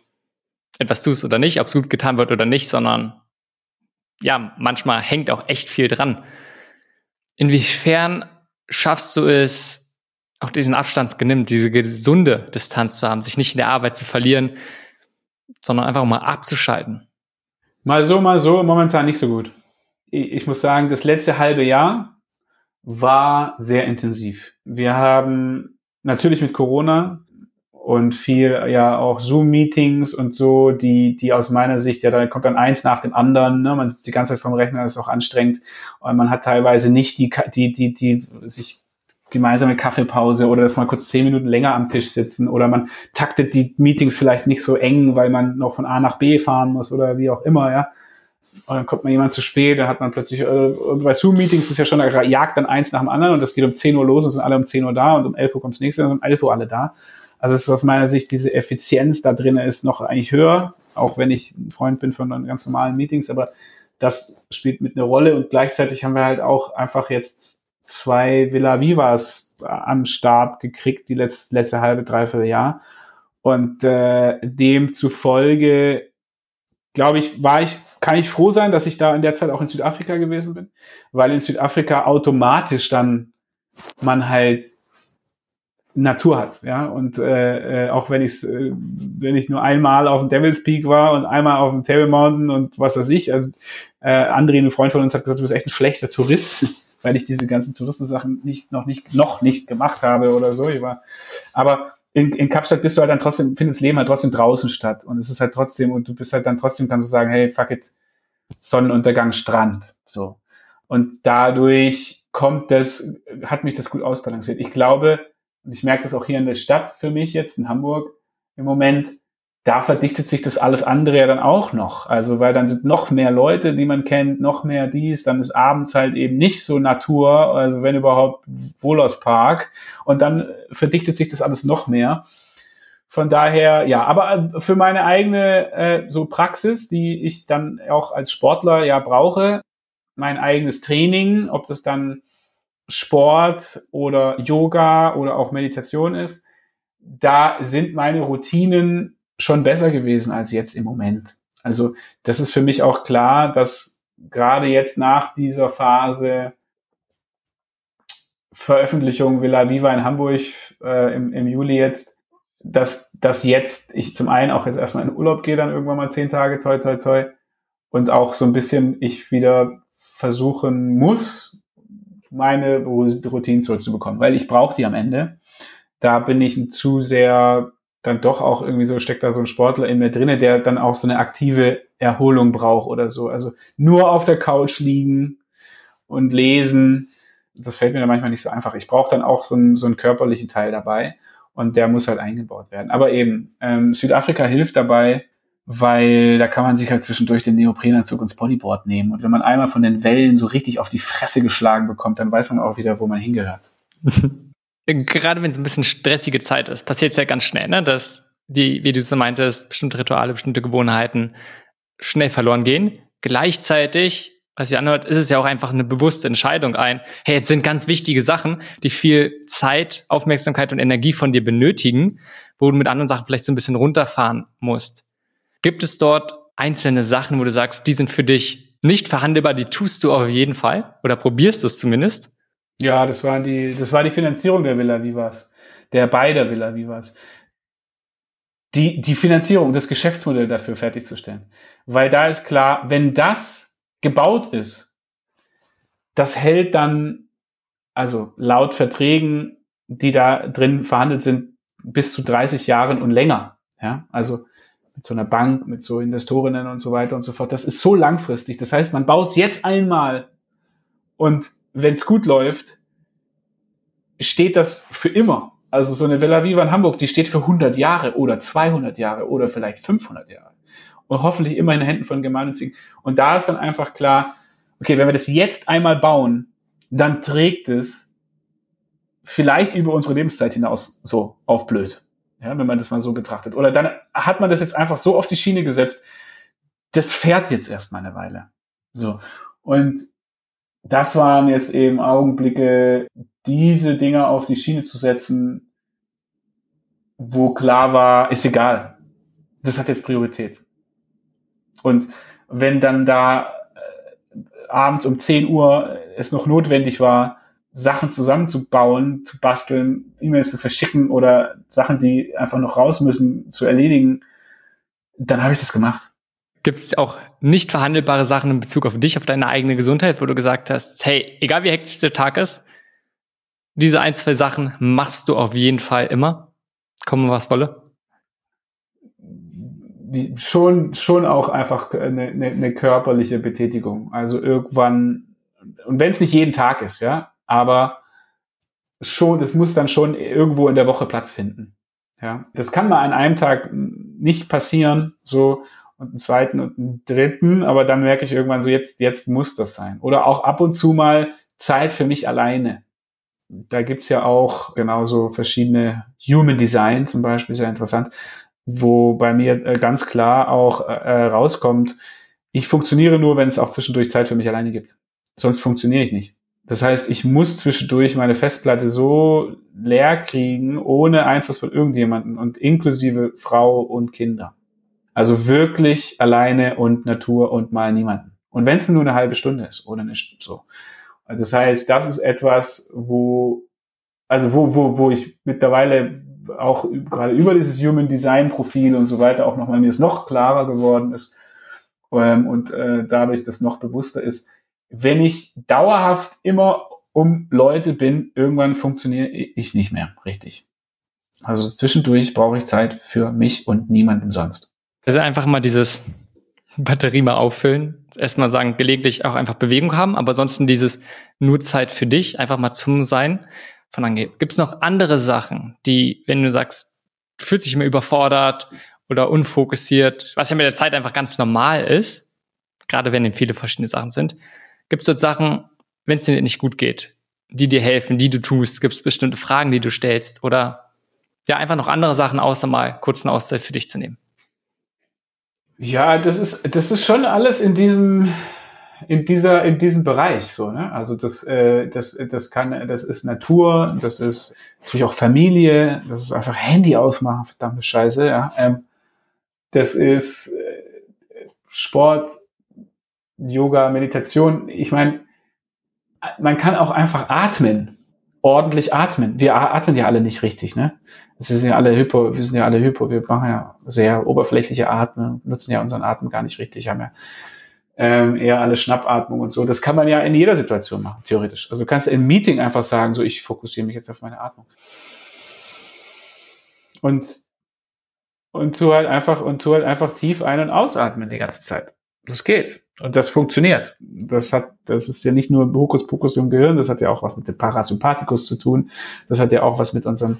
etwas tust oder nicht, ob es gut getan wird oder nicht, sondern ja, manchmal hängt auch echt viel dran. Inwiefern schaffst du es, auch den Abstand genimmt, diese gesunde Distanz zu haben, sich nicht in der Arbeit zu verlieren, sondern einfach mal abzuschalten? Mal so, mal so, momentan nicht so gut. Ich muss sagen, das letzte halbe Jahr war sehr intensiv. Wir haben natürlich mit Corona und viel ja auch Zoom-Meetings und so, die, die aus meiner Sicht, ja, da kommt dann eins nach dem anderen, ne? man sitzt die ganze Zeit vom Rechner, das ist auch anstrengend und man hat teilweise nicht die, die, die, die sich gemeinsame Kaffeepause oder dass man kurz zehn Minuten länger am Tisch sitzen oder man taktet die Meetings vielleicht nicht so eng, weil man noch von A nach B fahren muss oder wie auch immer, ja. Und dann kommt man jemand zu spät, dann hat man plötzlich, äh, bei Zoom-Meetings ist ja schon, da jagt dann eins nach dem anderen und das geht um 10 Uhr los und sind alle um 10 Uhr da und um 11 Uhr kommt das nächste und um 11 Uhr alle da. Also es ist aus meiner Sicht, diese Effizienz da drin ist noch eigentlich höher, auch wenn ich ein Freund bin von ganz normalen Meetings, aber das spielt mit eine Rolle und gleichzeitig haben wir halt auch einfach jetzt zwei Villa Vivas am Start gekriegt, die letzte, letzte halbe, dreiviertel Jahr. Und äh, demzufolge, glaube ich, war ich, kann ich froh sein, dass ich da in der Zeit auch in Südafrika gewesen bin, weil in Südafrika automatisch dann man halt Natur hat, ja. Und äh, äh, auch wenn ich äh, wenn ich nur einmal auf dem Devil's Peak war und einmal auf dem Table Mountain und was weiß ich, also äh, André, ein Freund von uns, hat gesagt, du bist echt ein schlechter Tourist, weil ich diese ganzen Touristensachen nicht noch nicht noch nicht gemacht habe oder so. Ich war, aber in, in Kapstadt bist du halt dann trotzdem, findet das Leben halt trotzdem draußen statt und es ist halt trotzdem und du bist halt dann trotzdem kannst du sagen, hey, fuck it, Sonnenuntergang, Strand, so. Und dadurch kommt das, hat mich das gut ausbalanciert. Ich glaube, und ich merke das auch hier in der Stadt für mich jetzt, in Hamburg im Moment, da verdichtet sich das alles andere ja dann auch noch. Also, weil dann sind noch mehr Leute, die man kennt, noch mehr dies, dann ist abends halt eben nicht so Natur, also wenn überhaupt Wohlerspark und dann verdichtet sich das alles noch mehr. Von daher, ja, aber für meine eigene äh, so Praxis, die ich dann auch als Sportler ja brauche, mein eigenes Training, ob das dann Sport oder Yoga oder auch Meditation ist, da sind meine Routinen schon besser gewesen als jetzt im Moment. Also das ist für mich auch klar, dass gerade jetzt nach dieser Phase Veröffentlichung Villa Viva in Hamburg äh, im, im Juli jetzt, dass, dass jetzt ich zum einen auch jetzt erstmal in Urlaub gehe, dann irgendwann mal zehn Tage, toi, toi, toi, und auch so ein bisschen ich wieder versuchen muss, meine Routinen zurückzubekommen, weil ich brauche die am Ende. Da bin ich zu sehr dann doch auch irgendwie so steckt da so ein Sportler in mir drinne, der dann auch so eine aktive Erholung braucht oder so. Also nur auf der Couch liegen und lesen, das fällt mir dann manchmal nicht so einfach. Ich brauche dann auch so einen, so einen körperlichen Teil dabei und der muss halt eingebaut werden. Aber eben, ähm, Südafrika hilft dabei, weil da kann man sich halt zwischendurch den Neoprenanzug ins Bodyboard nehmen. Und wenn man einmal von den Wellen so richtig auf die Fresse geschlagen bekommt, dann weiß man auch wieder, wo man hingehört. Gerade wenn es ein bisschen stressige Zeit ist, passiert es ja ganz schnell, ne? dass die, wie du so meintest, bestimmte Rituale, bestimmte Gewohnheiten schnell verloren gehen. Gleichzeitig was sich anhört, ist es ja auch einfach eine bewusste Entscheidung ein. Hey, jetzt sind ganz wichtige Sachen, die viel Zeit, Aufmerksamkeit und Energie von dir benötigen, wo du mit anderen Sachen vielleicht so ein bisschen runterfahren musst. Gibt es dort einzelne Sachen, wo du sagst, die sind für dich nicht verhandelbar, die tust du auf jeden Fall oder probierst es zumindest? Ja, das war die, das war die Finanzierung der Villa Vivas, der beider Villa Vivas. Die, die Finanzierung, das Geschäftsmodell dafür fertigzustellen. Weil da ist klar, wenn das gebaut ist, das hält dann, also laut Verträgen, die da drin verhandelt sind, bis zu 30 Jahren und länger. Ja, also mit so einer Bank, mit so Investorinnen und so weiter und so fort. Das ist so langfristig. Das heißt, man baut es jetzt einmal und wenn es gut läuft, steht das für immer. Also so eine Villa Viva in Hamburg, die steht für 100 Jahre oder 200 Jahre oder vielleicht 500 Jahre und hoffentlich immer in den Händen von Gemeinnützigen. Und da ist dann einfach klar, okay, wenn wir das jetzt einmal bauen, dann trägt es vielleicht über unsere Lebenszeit hinaus so auf blöd. Ja, wenn man das mal so betrachtet. Oder dann hat man das jetzt einfach so auf die Schiene gesetzt, das fährt jetzt erstmal eine Weile. So. Und das waren jetzt eben Augenblicke, diese Dinge auf die Schiene zu setzen, wo klar war, ist egal. Das hat jetzt Priorität. Und wenn dann da äh, abends um 10 Uhr es noch notwendig war, Sachen zusammenzubauen, zu basteln, E-Mails zu verschicken oder Sachen, die einfach noch raus müssen, zu erledigen, dann habe ich das gemacht. Gibt es auch nicht verhandelbare Sachen in Bezug auf dich, auf deine eigene Gesundheit, wo du gesagt hast, hey, egal wie hektisch der Tag ist, diese ein, zwei Sachen machst du auf jeden Fall immer, komme was wolle? schon, schon auch einfach eine, eine, eine körperliche Betätigung. Also irgendwann, und wenn es nicht jeden Tag ist, ja, aber schon, das muss dann schon irgendwo in der Woche Platz finden. Ja, das kann mal an einem Tag nicht passieren, so, und einen zweiten und einen dritten, aber dann merke ich irgendwann so, jetzt, jetzt muss das sein. Oder auch ab und zu mal Zeit für mich alleine. Da gibt's ja auch genauso verschiedene Human Design zum Beispiel, sehr interessant wo bei mir äh, ganz klar auch äh, äh, rauskommt, ich funktioniere nur, wenn es auch zwischendurch Zeit für mich alleine gibt. Sonst funktioniere ich nicht. Das heißt, ich muss zwischendurch meine Festplatte so leer kriegen, ohne Einfluss von irgendjemanden und inklusive Frau und Kinder. Also wirklich alleine und Natur und mal niemanden. Und wenn es nur eine halbe Stunde ist oder nicht so. Das heißt, das ist etwas, wo, also wo, wo, wo ich mittlerweile auch gerade über dieses Human Design Profil und so weiter auch nochmal mir es noch klarer geworden ist ähm, und äh, dadurch das noch bewusster ist. Wenn ich dauerhaft immer um Leute bin, irgendwann funktioniere ich nicht mehr richtig. Also zwischendurch brauche ich Zeit für mich und niemandem sonst. Also einfach mal dieses Batterie mal auffüllen. Erstmal sagen, gelegentlich auch einfach Bewegung haben, aber ansonsten dieses nur Zeit für dich, einfach mal zum Sein von angeht. Gibt es noch andere Sachen, die, wenn du sagst, du fühlst dich immer überfordert oder unfokussiert, was ja mit der Zeit einfach ganz normal ist, gerade wenn eben viele verschiedene Sachen sind, gibt es dort Sachen, wenn es dir nicht gut geht, die dir helfen, die du tust? Gibt es bestimmte Fragen, die du stellst oder ja, einfach noch andere Sachen, außer mal kurz eine Auszeit für dich zu nehmen? Ja, das ist, das ist schon alles in diesem, in dieser in diesem Bereich so ne? Also das äh, das das kann das ist Natur das ist natürlich auch Familie das ist einfach Handy ausmachen verdammte Scheiße ja? Ähm, das ist äh, Sport Yoga Meditation. Ich meine man kann auch einfach atmen ordentlich atmen wir atmen ja alle nicht richtig ne es sind ja alle Hypo wir sind ja alle Hypo wir machen ja sehr oberflächliche Atmen nutzen ja unseren Atem gar nicht richtig haben ja ähm, eher alle Schnappatmung und so. Das kann man ja in jeder Situation machen, theoretisch. Also du kannst im Meeting einfach sagen, so ich fokussiere mich jetzt auf meine Atmung. Und und tu halt einfach und tu halt einfach tief ein- und ausatmen die ganze Zeit. Das geht. Und das funktioniert. Das hat, das ist ja nicht nur Hokuspokus im Gehirn, das hat ja auch was mit dem Parasympathikus zu tun. Das hat ja auch was mit unserem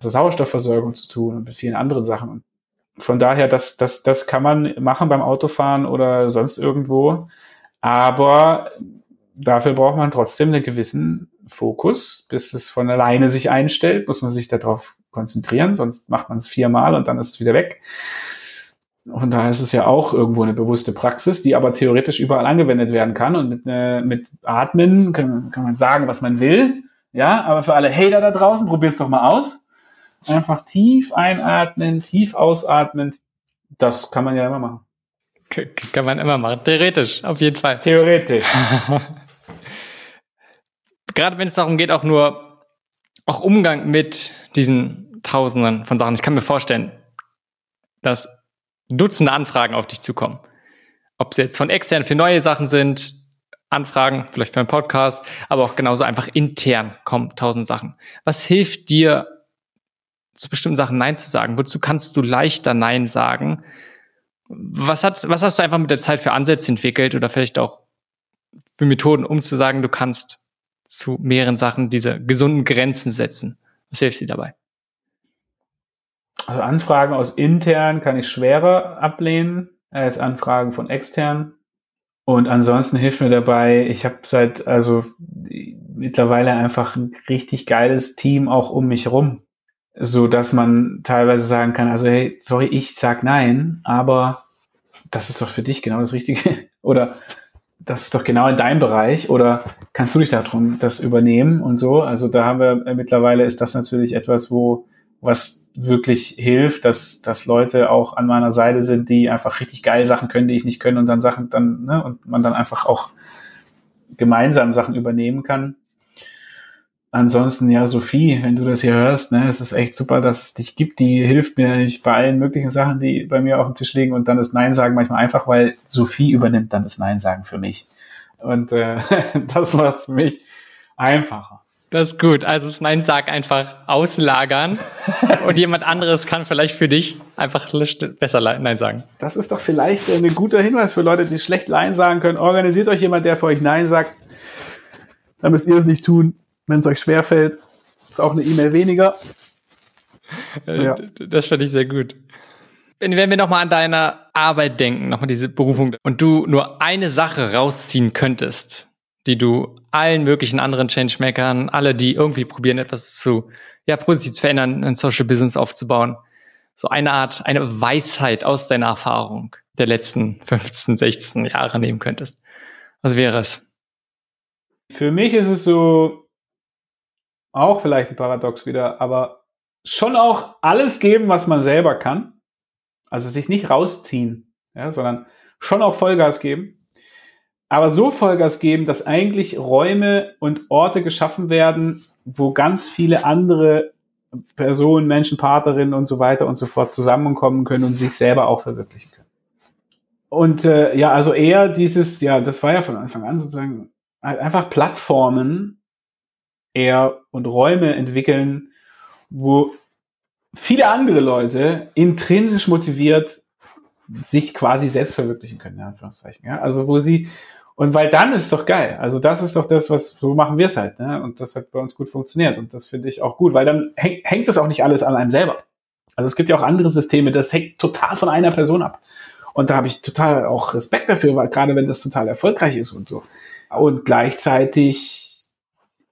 Sauerstoffversorgung zu tun und mit vielen anderen Sachen von daher, das, das, das kann man machen beim Autofahren oder sonst irgendwo. Aber dafür braucht man trotzdem einen gewissen Fokus, bis es von alleine sich einstellt, muss man sich darauf konzentrieren, sonst macht man es viermal und dann ist es wieder weg. Und da ist es ja auch irgendwo eine bewusste Praxis, die aber theoretisch überall angewendet werden kann. Und mit, äh, mit Atmen kann, kann man sagen, was man will. Ja, aber für alle Hater da draußen, probiert's doch mal aus. Einfach tief einatmen, tief ausatmen. Das kann man ja immer machen. Kann man immer machen. Theoretisch, auf jeden Fall. Theoretisch. Gerade wenn es darum geht, auch nur auch Umgang mit diesen Tausenden von Sachen. Ich kann mir vorstellen, dass Dutzende Anfragen auf dich zukommen. Ob sie jetzt von extern für neue Sachen sind, Anfragen, vielleicht für einen Podcast, aber auch genauso einfach intern kommen tausend Sachen. Was hilft dir, zu bestimmten Sachen Nein zu sagen? Wozu kannst du leichter Nein sagen? Was, hat, was hast du einfach mit der Zeit für Ansätze entwickelt oder vielleicht auch für Methoden, um zu sagen, du kannst zu mehreren Sachen diese gesunden Grenzen setzen? Was hilft dir dabei? Also Anfragen aus intern kann ich schwerer ablehnen als Anfragen von extern. Und ansonsten hilft mir dabei, ich habe seit also mittlerweile einfach ein richtig geiles Team auch um mich rum, so dass man teilweise sagen kann, also hey, sorry, ich sag nein, aber das ist doch für dich genau das Richtige oder das ist doch genau in deinem Bereich oder kannst du dich darum das übernehmen und so. Also da haben wir äh, mittlerweile ist das natürlich etwas, wo was wirklich hilft, dass, dass Leute auch an meiner Seite sind, die einfach richtig geile Sachen können, die ich nicht können und dann Sachen dann, ne, und man dann einfach auch gemeinsam Sachen übernehmen kann. Ansonsten, ja, Sophie, wenn du das hier hörst, ne, es ist echt super, dass es dich gibt. Die hilft mir nicht bei allen möglichen Sachen, die bei mir auf dem Tisch liegen und dann das Nein sagen manchmal einfach, weil Sophie übernimmt dann das Nein sagen für mich. Und äh, das macht es für mich einfacher. Das ist gut. Also das Nein sag einfach auslagern und jemand anderes kann vielleicht für dich einfach besser Nein sagen. Das ist doch vielleicht ein guter Hinweis für Leute, die schlecht Nein sagen können. Organisiert euch jemand, der für euch Nein sagt. Dann müsst ihr es nicht tun. Wenn es euch schwerfällt, ist auch eine E-Mail weniger. Äh, ja. Das fand ich sehr gut. Wenn wir nochmal an deine Arbeit denken, nochmal diese Berufung, und du nur eine Sache rausziehen könntest, die du allen möglichen anderen Changemakern, alle, die irgendwie probieren, etwas zu, ja, positiv zu verändern, ein Social Business aufzubauen. So eine Art, eine Weisheit aus deiner Erfahrung der letzten 15, 16 Jahre nehmen könntest. Was wäre es? Für mich ist es so, auch vielleicht ein Paradox wieder, aber schon auch alles geben, was man selber kann. Also sich nicht rausziehen, ja, sondern schon auch Vollgas geben aber so Vollgas geben, dass eigentlich Räume und Orte geschaffen werden, wo ganz viele andere Personen, Menschen, Partnerinnen und so weiter und so fort zusammenkommen können und sich selber auch verwirklichen können. Und äh, ja, also eher dieses, ja, das war ja von Anfang an sozusagen einfach Plattformen eher und Räume entwickeln, wo viele andere Leute intrinsisch motiviert sich quasi selbst verwirklichen können, in Anführungszeichen. Ja? Also wo sie und weil dann ist es doch geil. Also das ist doch das, was so machen wir es halt. Ne? Und das hat bei uns gut funktioniert. Und das finde ich auch gut, weil dann häng, hängt das auch nicht alles an einem selber. Also es gibt ja auch andere Systeme, das hängt total von einer Person ab. Und da habe ich total auch Respekt dafür, weil gerade wenn das total erfolgreich ist und so. Und gleichzeitig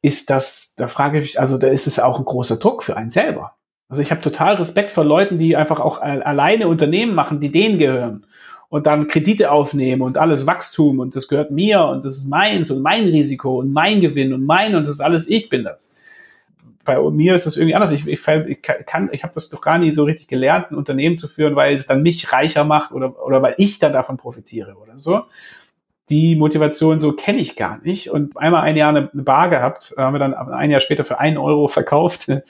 ist das, da frage ich mich, also da ist es auch ein großer Druck für einen selber. Also ich habe total Respekt vor Leuten, die einfach auch alleine Unternehmen machen, die denen gehören und dann Kredite aufnehmen und alles Wachstum und das gehört mir und das ist meins und mein Risiko und mein Gewinn und mein und das ist alles ich bin das. Bei mir ist es irgendwie anders. Ich, ich, ich kann, ich habe das doch gar nie so richtig gelernt, ein Unternehmen zu führen, weil es dann mich reicher macht oder, oder weil ich dann davon profitiere oder so die Motivation so kenne ich gar nicht. Und einmal ein Jahr eine, Bar gehabt, haben wir dann ein Jahr später für einen Euro verkauft.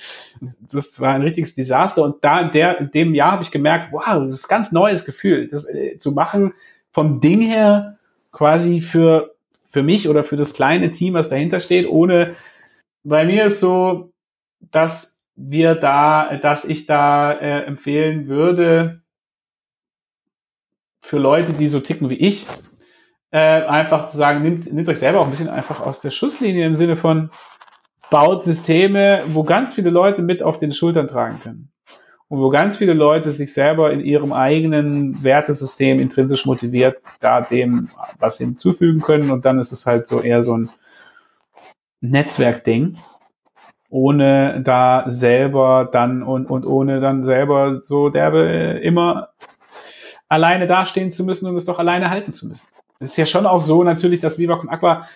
Das war ein richtiges Desaster. Und da in, der, in dem Jahr habe ich gemerkt, wow, das ist ein ganz neues Gefühl, das äh, zu machen vom Ding her quasi für, für mich oder für das kleine Team, was dahinter steht, ohne, bei mir ist so, dass wir da, dass ich da äh, empfehlen würde, für Leute, die so ticken wie ich, äh, einfach zu sagen, nimmt, nimmt euch selber auch ein bisschen einfach aus der Schusslinie im Sinne von baut Systeme, wo ganz viele Leute mit auf den Schultern tragen können. Und wo ganz viele Leute sich selber in ihrem eigenen Wertesystem intrinsisch motiviert, da dem was hinzufügen können. Und dann ist es halt so eher so ein Netzwerkding ohne da selber dann und, und ohne dann selber so derbe immer alleine dastehen zu müssen und es doch alleine halten zu müssen. Es ist ja schon auch so natürlich, dass Viva Con Aqua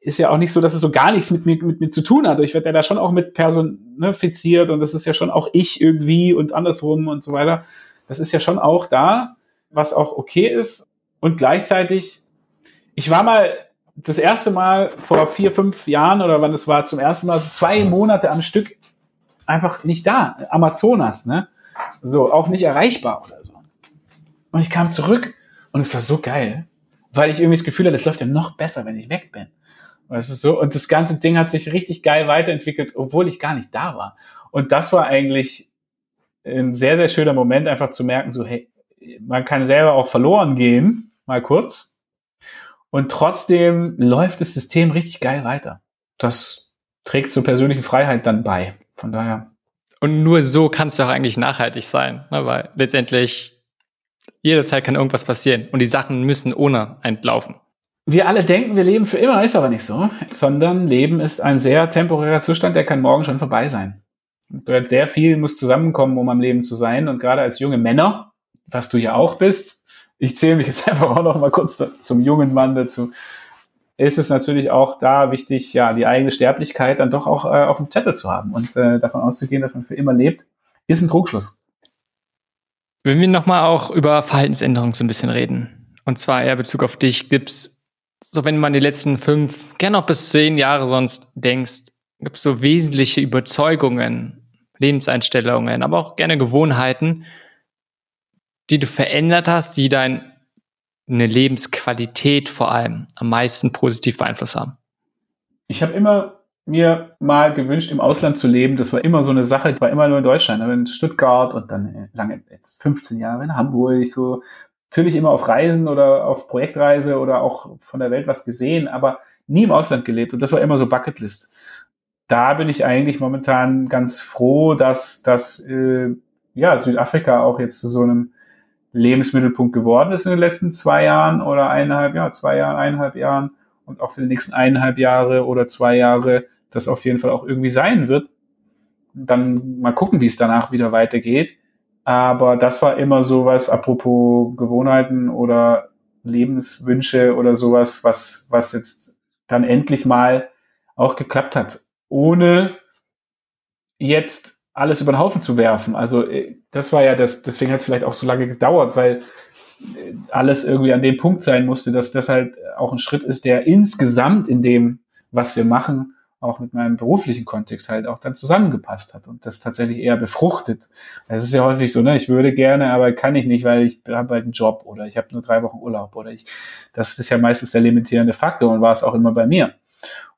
ist ja auch nicht so, dass es so gar nichts mit mir, mit mir zu tun hat. Ich werde ja da schon auch mit personifiziert und das ist ja schon auch ich irgendwie und andersrum und so weiter. Das ist ja schon auch da, was auch okay ist. Und gleichzeitig, ich war mal das erste Mal vor vier, fünf Jahren oder wann es war, zum ersten Mal so zwei Monate am Stück einfach nicht da. Amazonas, ne? So, auch nicht erreichbar oder so. Und ich kam zurück und es war so geil, weil ich irgendwie das Gefühl hatte, es läuft ja noch besser, wenn ich weg bin. Und es ist so, und das ganze Ding hat sich richtig geil weiterentwickelt, obwohl ich gar nicht da war. Und das war eigentlich ein sehr, sehr schöner Moment, einfach zu merken, so, hey, man kann selber auch verloren gehen, mal kurz. Und trotzdem läuft das System richtig geil weiter. Das trägt zur persönlichen Freiheit dann bei. Von daher. Und nur so kann es doch eigentlich nachhaltig sein, ne? weil letztendlich jederzeit kann irgendwas passieren und die Sachen müssen ohne entlaufen wir alle denken, wir leben für immer, ist aber nicht so, sondern Leben ist ein sehr temporärer Zustand, der kann morgen schon vorbei sein. Und sehr viel muss zusammenkommen, um am Leben zu sein. Und gerade als junge Männer, was du ja auch bist, ich zähle mich jetzt einfach auch noch mal kurz zum jungen Mann dazu, ist es natürlich auch da wichtig, ja, die eigene Sterblichkeit dann doch auch äh, auf dem Zettel zu haben und äh, davon auszugehen, dass man für immer lebt, ist ein Trugschluss. Wenn wir nochmal auch über Verhaltensänderungen so ein bisschen reden, und zwar eher Bezug auf dich, gibt's so wenn man die letzten fünf, gerne auch bis zehn Jahre sonst denkst, gibt es so wesentliche Überzeugungen, Lebenseinstellungen, aber auch gerne Gewohnheiten, die du verändert hast, die deine Lebensqualität vor allem am meisten positiv beeinflusst haben? Ich habe immer mir mal gewünscht, im Ausland zu leben. Das war immer so eine Sache. Ich war immer nur in Deutschland, aber in Stuttgart und dann lange, jetzt 15 Jahre in Hamburg, so natürlich immer auf Reisen oder auf Projektreise oder auch von der Welt was gesehen, aber nie im Ausland gelebt. Und das war immer so Bucketlist. Da bin ich eigentlich momentan ganz froh, dass, dass äh, ja, Südafrika auch jetzt zu so einem Lebensmittelpunkt geworden ist in den letzten zwei Jahren oder eineinhalb, ja, zwei Jahren, eineinhalb Jahren und auch für die nächsten eineinhalb Jahre oder zwei Jahre das auf jeden Fall auch irgendwie sein wird. Dann mal gucken, wie es danach wieder weitergeht. Aber das war immer sowas, apropos Gewohnheiten oder Lebenswünsche oder sowas, was, was jetzt dann endlich mal auch geklappt hat. Ohne jetzt alles über den Haufen zu werfen. Also äh, das war ja das, deswegen hat es vielleicht auch so lange gedauert, weil äh, alles irgendwie an dem Punkt sein musste, dass das halt auch ein Schritt ist, der insgesamt in dem, was wir machen, auch mit meinem beruflichen Kontext halt auch dann zusammengepasst hat und das tatsächlich eher befruchtet. Es ist ja häufig so, ne, ich würde gerne, aber kann ich nicht, weil ich habe halt einen Job oder ich habe nur drei Wochen Urlaub oder ich, das ist ja meistens der limitierende Faktor und war es auch immer bei mir.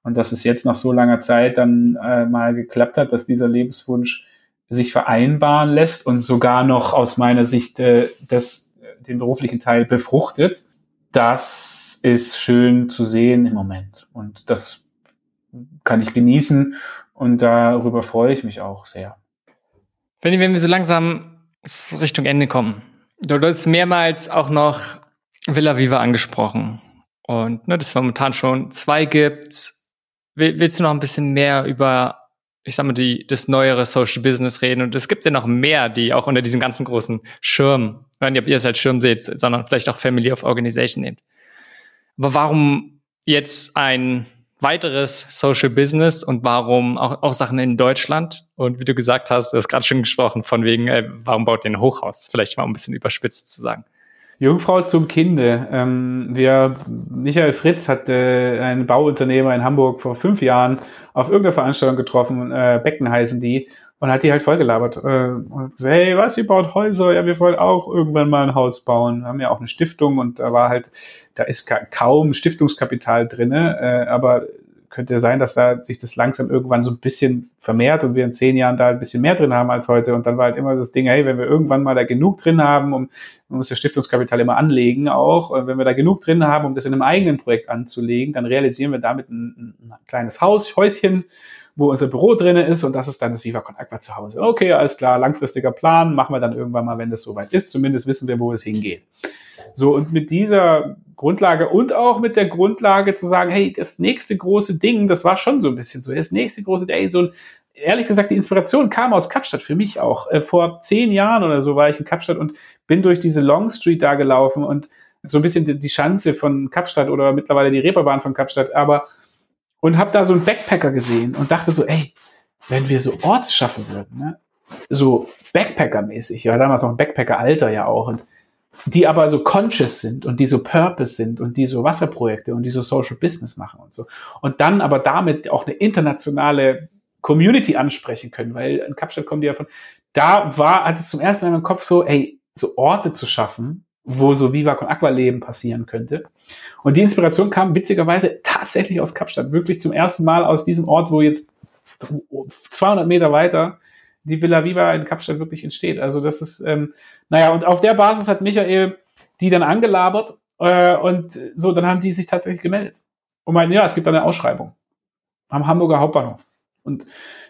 Und dass es jetzt nach so langer Zeit dann äh, mal geklappt hat, dass dieser Lebenswunsch sich vereinbaren lässt und sogar noch aus meiner Sicht äh, das, den beruflichen Teil befruchtet, das ist schön zu sehen im Moment. Und das kann ich genießen und darüber freue ich mich auch sehr. Wenn, wenn wir so langsam Richtung Ende kommen, du hast mehrmals auch noch Villa Viva angesprochen und ne, dass momentan schon zwei gibt. Willst du noch ein bisschen mehr über, ich sag mal, die, das neuere Social Business reden? Und es gibt ja noch mehr, die auch unter diesem ganzen großen Schirm, wenn ihr es als Schirm seht, sondern vielleicht auch Family of Organization nehmt. Aber warum jetzt ein weiteres Social Business und warum auch, auch Sachen in Deutschland? Und wie du gesagt hast, du hast gerade schon gesprochen, von wegen, äh, warum baut ihr ein Hochhaus? Vielleicht mal ein bisschen überspitzt zu sagen. Jungfrau zum Kinde. Ähm, wir, Michael Fritz hat äh, einen Bauunternehmer in Hamburg vor fünf Jahren auf irgendeiner Veranstaltung getroffen, äh, Becken heißen die, und hat die halt vollgelabert. Äh, und gesagt, hey, was, ihr baut Häuser? Ja, wir wollen auch irgendwann mal ein Haus bauen. Wir haben ja auch eine Stiftung und da war halt, da ist ka kaum Stiftungskapital drinne, äh, aber könnte ja sein, dass da sich das langsam irgendwann so ein bisschen vermehrt und wir in zehn Jahren da ein bisschen mehr drin haben als heute. Und dann war halt immer das Ding, hey, wenn wir irgendwann mal da genug drin haben, um, man muss das Stiftungskapital immer anlegen auch, und wenn wir da genug drin haben, um das in einem eigenen Projekt anzulegen, dann realisieren wir damit ein, ein kleines Haus, Häuschen, wo unser Büro drinne ist und das ist dann das Viva Con Aqua zu Hause. Okay, alles klar, langfristiger Plan, machen wir dann irgendwann mal, wenn das soweit ist. Zumindest wissen wir, wo es hingeht. So, und mit dieser Grundlage und auch mit der Grundlage zu sagen, hey, das nächste große Ding, das war schon so ein bisschen so, das nächste große Ding, so ein, ehrlich gesagt, die Inspiration kam aus Kapstadt für mich auch. Äh, vor zehn Jahren oder so war ich in Kapstadt und bin durch diese Long Street da gelaufen und so ein bisschen die Schanze von Kapstadt oder mittlerweile die Reeperbahn von Kapstadt, aber und habe da so einen Backpacker gesehen und dachte so, ey, wenn wir so Orte schaffen würden, ne? so Backpacker-mäßig, ja, damals noch ein Backpacker-Alter ja auch, und die aber so conscious sind und die so Purpose sind und die so Wasserprojekte und die so Social Business machen und so. Und dann aber damit auch eine internationale Community ansprechen können, weil in Kapstadt kommen die ja von, da war, hat es zum ersten Mal in meinem Kopf so, ey, so Orte zu schaffen, wo so Viva con Aqua Leben passieren könnte. Und die Inspiration kam witzigerweise tatsächlich aus Kapstadt, wirklich zum ersten Mal aus diesem Ort, wo jetzt 200 Meter weiter die Villa Viva in Kapstadt wirklich entsteht. Also das ist, ähm, naja, und auf der Basis hat Michael die dann angelabert äh, und so, dann haben die sich tatsächlich gemeldet und meinen, ja, es gibt eine Ausschreibung am Hamburger Hauptbahnhof. Und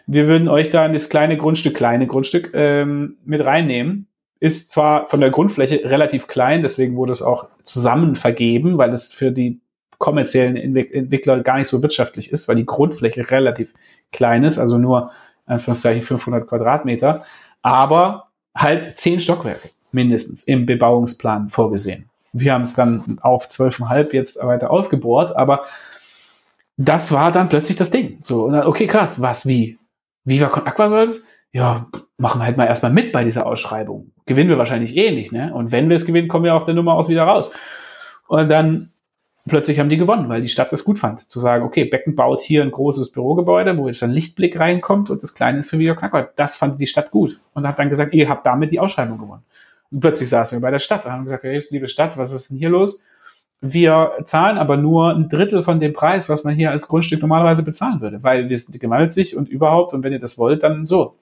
wir würden euch da in das kleine Grundstück, kleine Grundstück ähm, mit reinnehmen. Ist zwar von der Grundfläche relativ klein, deswegen wurde es auch zusammen vergeben, weil es für die kommerziellen Entwickler gar nicht so wirtschaftlich ist, weil die Grundfläche relativ klein ist, also nur Anführungszeichen 500 Quadratmeter, aber halt zehn Stockwerke mindestens im Bebauungsplan vorgesehen. Wir haben es dann auf zwölfeinhalb jetzt weiter aufgebohrt, aber das war dann plötzlich das Ding. So, dann, okay, krass, was, wie? Viva Aqua soll es? Ja, machen wir halt mal erstmal mit bei dieser Ausschreibung. Gewinnen wir wahrscheinlich eh nicht, ne? Und wenn wir es gewinnen, kommen wir auch der Nummer aus wieder raus. Und dann plötzlich haben die gewonnen, weil die Stadt das gut fand. Zu sagen, okay, Becken baut hier ein großes Bürogebäude, wo jetzt ein Lichtblick reinkommt und das kleine ist für Video Knackert. Das fand die Stadt gut und hat dann gesagt, ihr habt damit die Ausschreibung gewonnen. Und plötzlich saßen wir bei der Stadt und haben gesagt, hey, liebe Stadt, was ist denn hier los? Wir zahlen aber nur ein Drittel von dem Preis, was man hier als Grundstück normalerweise bezahlen würde, weil wir sind sich und überhaupt und wenn ihr das wollt, dann so.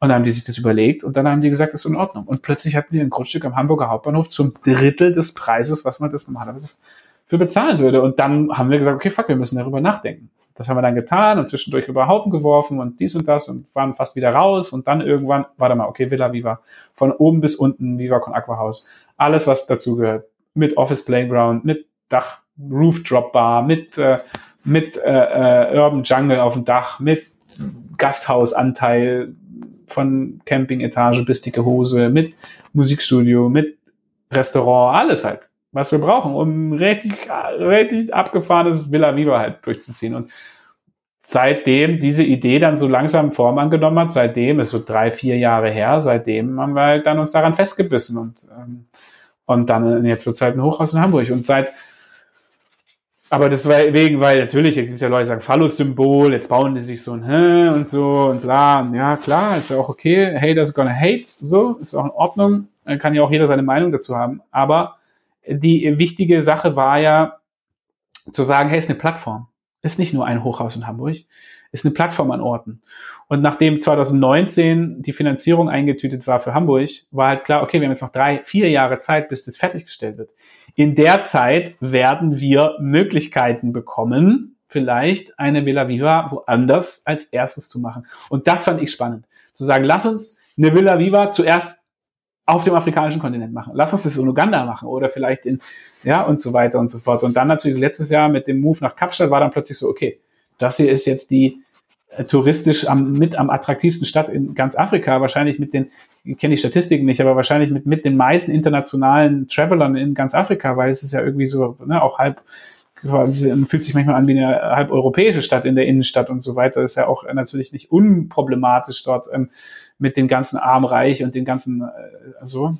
Und dann haben die sich das überlegt und dann haben die gesagt, das ist in Ordnung. Und plötzlich hatten wir ein Grundstück am Hamburger Hauptbahnhof zum Drittel des Preises, was man das normalerweise für bezahlen würde. Und dann haben wir gesagt, okay, fuck, wir müssen darüber nachdenken. Das haben wir dann getan und zwischendurch über Haufen geworfen und dies und das und waren fast wieder raus und dann irgendwann, warte mal, okay, Villa Viva. Von oben bis unten, Viva con Aqua House. Alles, was dazu gehört. Mit Office Playground, mit Dach, Roof Drop Bar, mit, äh, mit äh, äh, Urban Jungle auf dem Dach, mit Gasthausanteil von Camping-Etage bis dicke Hose, mit Musikstudio, mit Restaurant, alles halt was wir brauchen, um richtig, richtig abgefahrenes Villa Viva halt durchzuziehen. Und seitdem diese Idee dann so langsam Form angenommen hat, seitdem, ist so drei, vier Jahre her, seitdem haben wir halt dann uns daran festgebissen und, ähm, und dann, jetzt wird es halt ein Hochhaus in Hamburg. Und seit, aber das war wegen, weil natürlich, es gibt ja Leute, die sagen, Phallus-Symbol, jetzt bauen die sich so ein Hä und so und bla. Und ja, klar, ist ja auch okay. Haters gonna hate, so, ist auch in Ordnung. Kann ja auch jeder seine Meinung dazu haben. Aber die wichtige Sache war ja zu sagen, hey, ist eine Plattform. Ist nicht nur ein Hochhaus in Hamburg, ist eine Plattform an Orten. Und nachdem 2019 die Finanzierung eingetütet war für Hamburg, war halt klar, okay, wir haben jetzt noch drei, vier Jahre Zeit, bis das fertiggestellt wird. In der Zeit werden wir Möglichkeiten bekommen, vielleicht eine Villa Viva woanders als erstes zu machen. Und das fand ich spannend. Zu sagen, lass uns eine Villa Viva zuerst auf dem afrikanischen Kontinent machen. Lass uns das in Uganda machen oder vielleicht in, ja, und so weiter und so fort. Und dann natürlich letztes Jahr mit dem Move nach Kapstadt war dann plötzlich so, okay, das hier ist jetzt die äh, touristisch am, mit am attraktivsten Stadt in ganz Afrika, wahrscheinlich mit den, ich kenne die Statistiken nicht, aber wahrscheinlich mit, mit den meisten internationalen Travelern in ganz Afrika, weil es ist ja irgendwie so, ne, auch halb, fühlt sich manchmal an wie eine halb europäische Stadt in der Innenstadt und so weiter. Ist ja auch natürlich nicht unproblematisch dort ähm, mit den ganzen Armreich und den ganzen äh, so.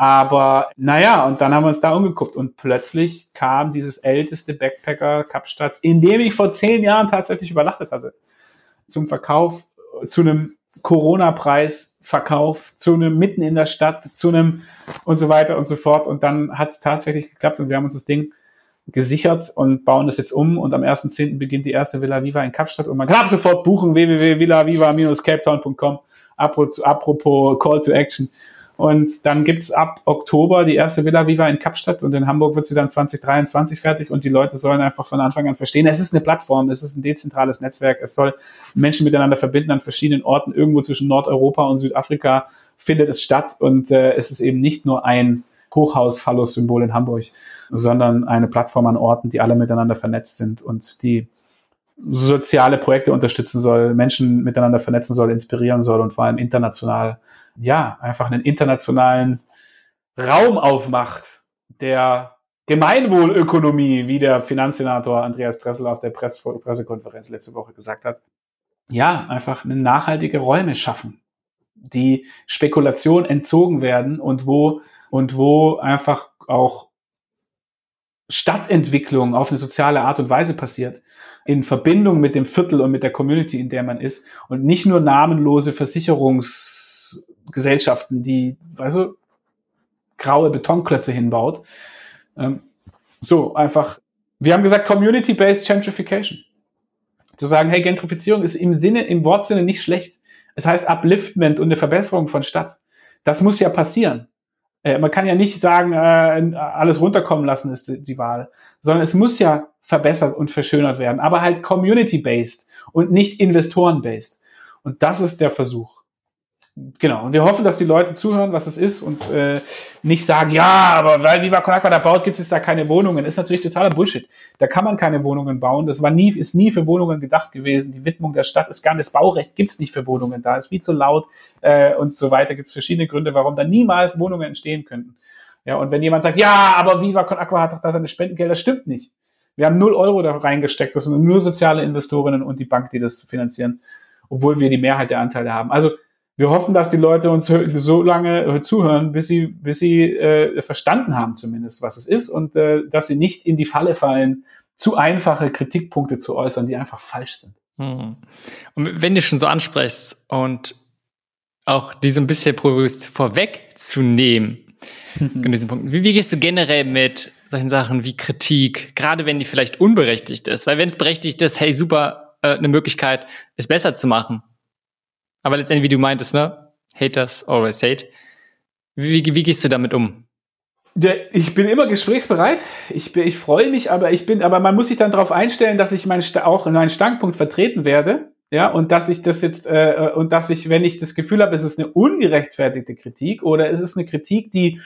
Aber naja, und dann haben wir uns da umgeguckt und plötzlich kam dieses älteste Backpacker Kapstadt, in dem ich vor zehn Jahren tatsächlich übernachtet hatte, zum Verkauf, zu einem Corona-Preis Verkauf, zu einem mitten in der Stadt, zu einem und so weiter und so fort. Und dann hat es tatsächlich geklappt und wir haben uns das Ding gesichert und bauen das jetzt um und am 1.10. beginnt die erste Villa Viva in Kapstadt und man kann ab sofort buchen www.villaviva-capetown.com apropos Call to Action. Und dann gibt's ab Oktober die erste Villa Viva in Kapstadt und in Hamburg wird sie dann 2023 fertig und die Leute sollen einfach von Anfang an verstehen, es ist eine Plattform, es ist ein dezentrales Netzwerk, es soll Menschen miteinander verbinden an verschiedenen Orten, irgendwo zwischen Nordeuropa und Südafrika findet es statt und äh, es ist eben nicht nur ein Hochhaus-Phallus-Symbol in Hamburg, sondern eine Plattform an Orten, die alle miteinander vernetzt sind und die soziale Projekte unterstützen soll, Menschen miteinander vernetzen soll, inspirieren soll und vor allem international, ja, einfach einen internationalen Raum aufmacht, der Gemeinwohlökonomie, wie der Finanzsenator Andreas Dressel auf der Press Pressekonferenz letzte Woche gesagt hat, ja, einfach eine nachhaltige Räume schaffen, die Spekulation entzogen werden und wo, und wo einfach auch Stadtentwicklung auf eine soziale Art und Weise passiert, in Verbindung mit dem Viertel und mit der Community, in der man ist und nicht nur namenlose Versicherungsgesellschaften, die, weißt du, graue Betonklötze hinbaut. Ähm, so, einfach, wir haben gesagt, Community-Based Gentrification. Zu sagen, hey, Gentrifizierung ist im Sinne, im Wortsinne nicht schlecht. Es heißt Upliftment und eine Verbesserung von Stadt. Das muss ja passieren. Äh, man kann ja nicht sagen, äh, alles runterkommen lassen ist die, die Wahl, sondern es muss ja verbessert und verschönert werden, aber halt community-based und nicht investoren-based. Und das ist der Versuch genau, und wir hoffen, dass die Leute zuhören, was es ist und äh, nicht sagen, ja, aber weil Viva Con da baut, gibt es da keine Wohnungen. Ist natürlich totaler Bullshit. Da kann man keine Wohnungen bauen. Das war nie, ist nie für Wohnungen gedacht gewesen. Die Widmung der Stadt ist gar nicht, das Baurecht gibt es nicht für Wohnungen da, ist viel zu laut äh, und so weiter. Gibt es verschiedene Gründe, warum da niemals Wohnungen entstehen könnten. Ja, und wenn jemand sagt, ja, aber Viva Con Agua hat doch da seine Spendengelder, das stimmt nicht. Wir haben null Euro da reingesteckt. Das sind nur soziale Investorinnen und die Bank, die das finanzieren, obwohl wir die Mehrheit der Anteile haben. Also wir hoffen, dass die Leute uns so lange äh, zuhören, bis sie, bis sie äh, verstanden haben zumindest, was es ist und äh, dass sie nicht in die Falle fallen, zu einfache Kritikpunkte zu äußern, die einfach falsch sind. Hm. Und wenn du schon so ansprichst und auch diese ein bisschen bewusst vorwegzunehmen, in diesen Punkten. Wie, wie gehst du generell mit solchen Sachen wie Kritik, gerade wenn die vielleicht unberechtigt ist? Weil wenn es berechtigt ist, hey, super, äh, eine Möglichkeit, es besser zu machen, aber letztendlich, wie du meintest, ne? Haters always hate. Wie, wie, wie gehst du damit um? Ich bin immer gesprächsbereit. Ich, bin, ich freue mich, aber ich bin, aber man muss sich dann darauf einstellen, dass ich mein, auch meinen Standpunkt vertreten werde. Ja, und dass ich das jetzt, äh, und dass ich, wenn ich das Gefühl habe, ist es eine ungerechtfertigte Kritik oder ist es eine Kritik, die,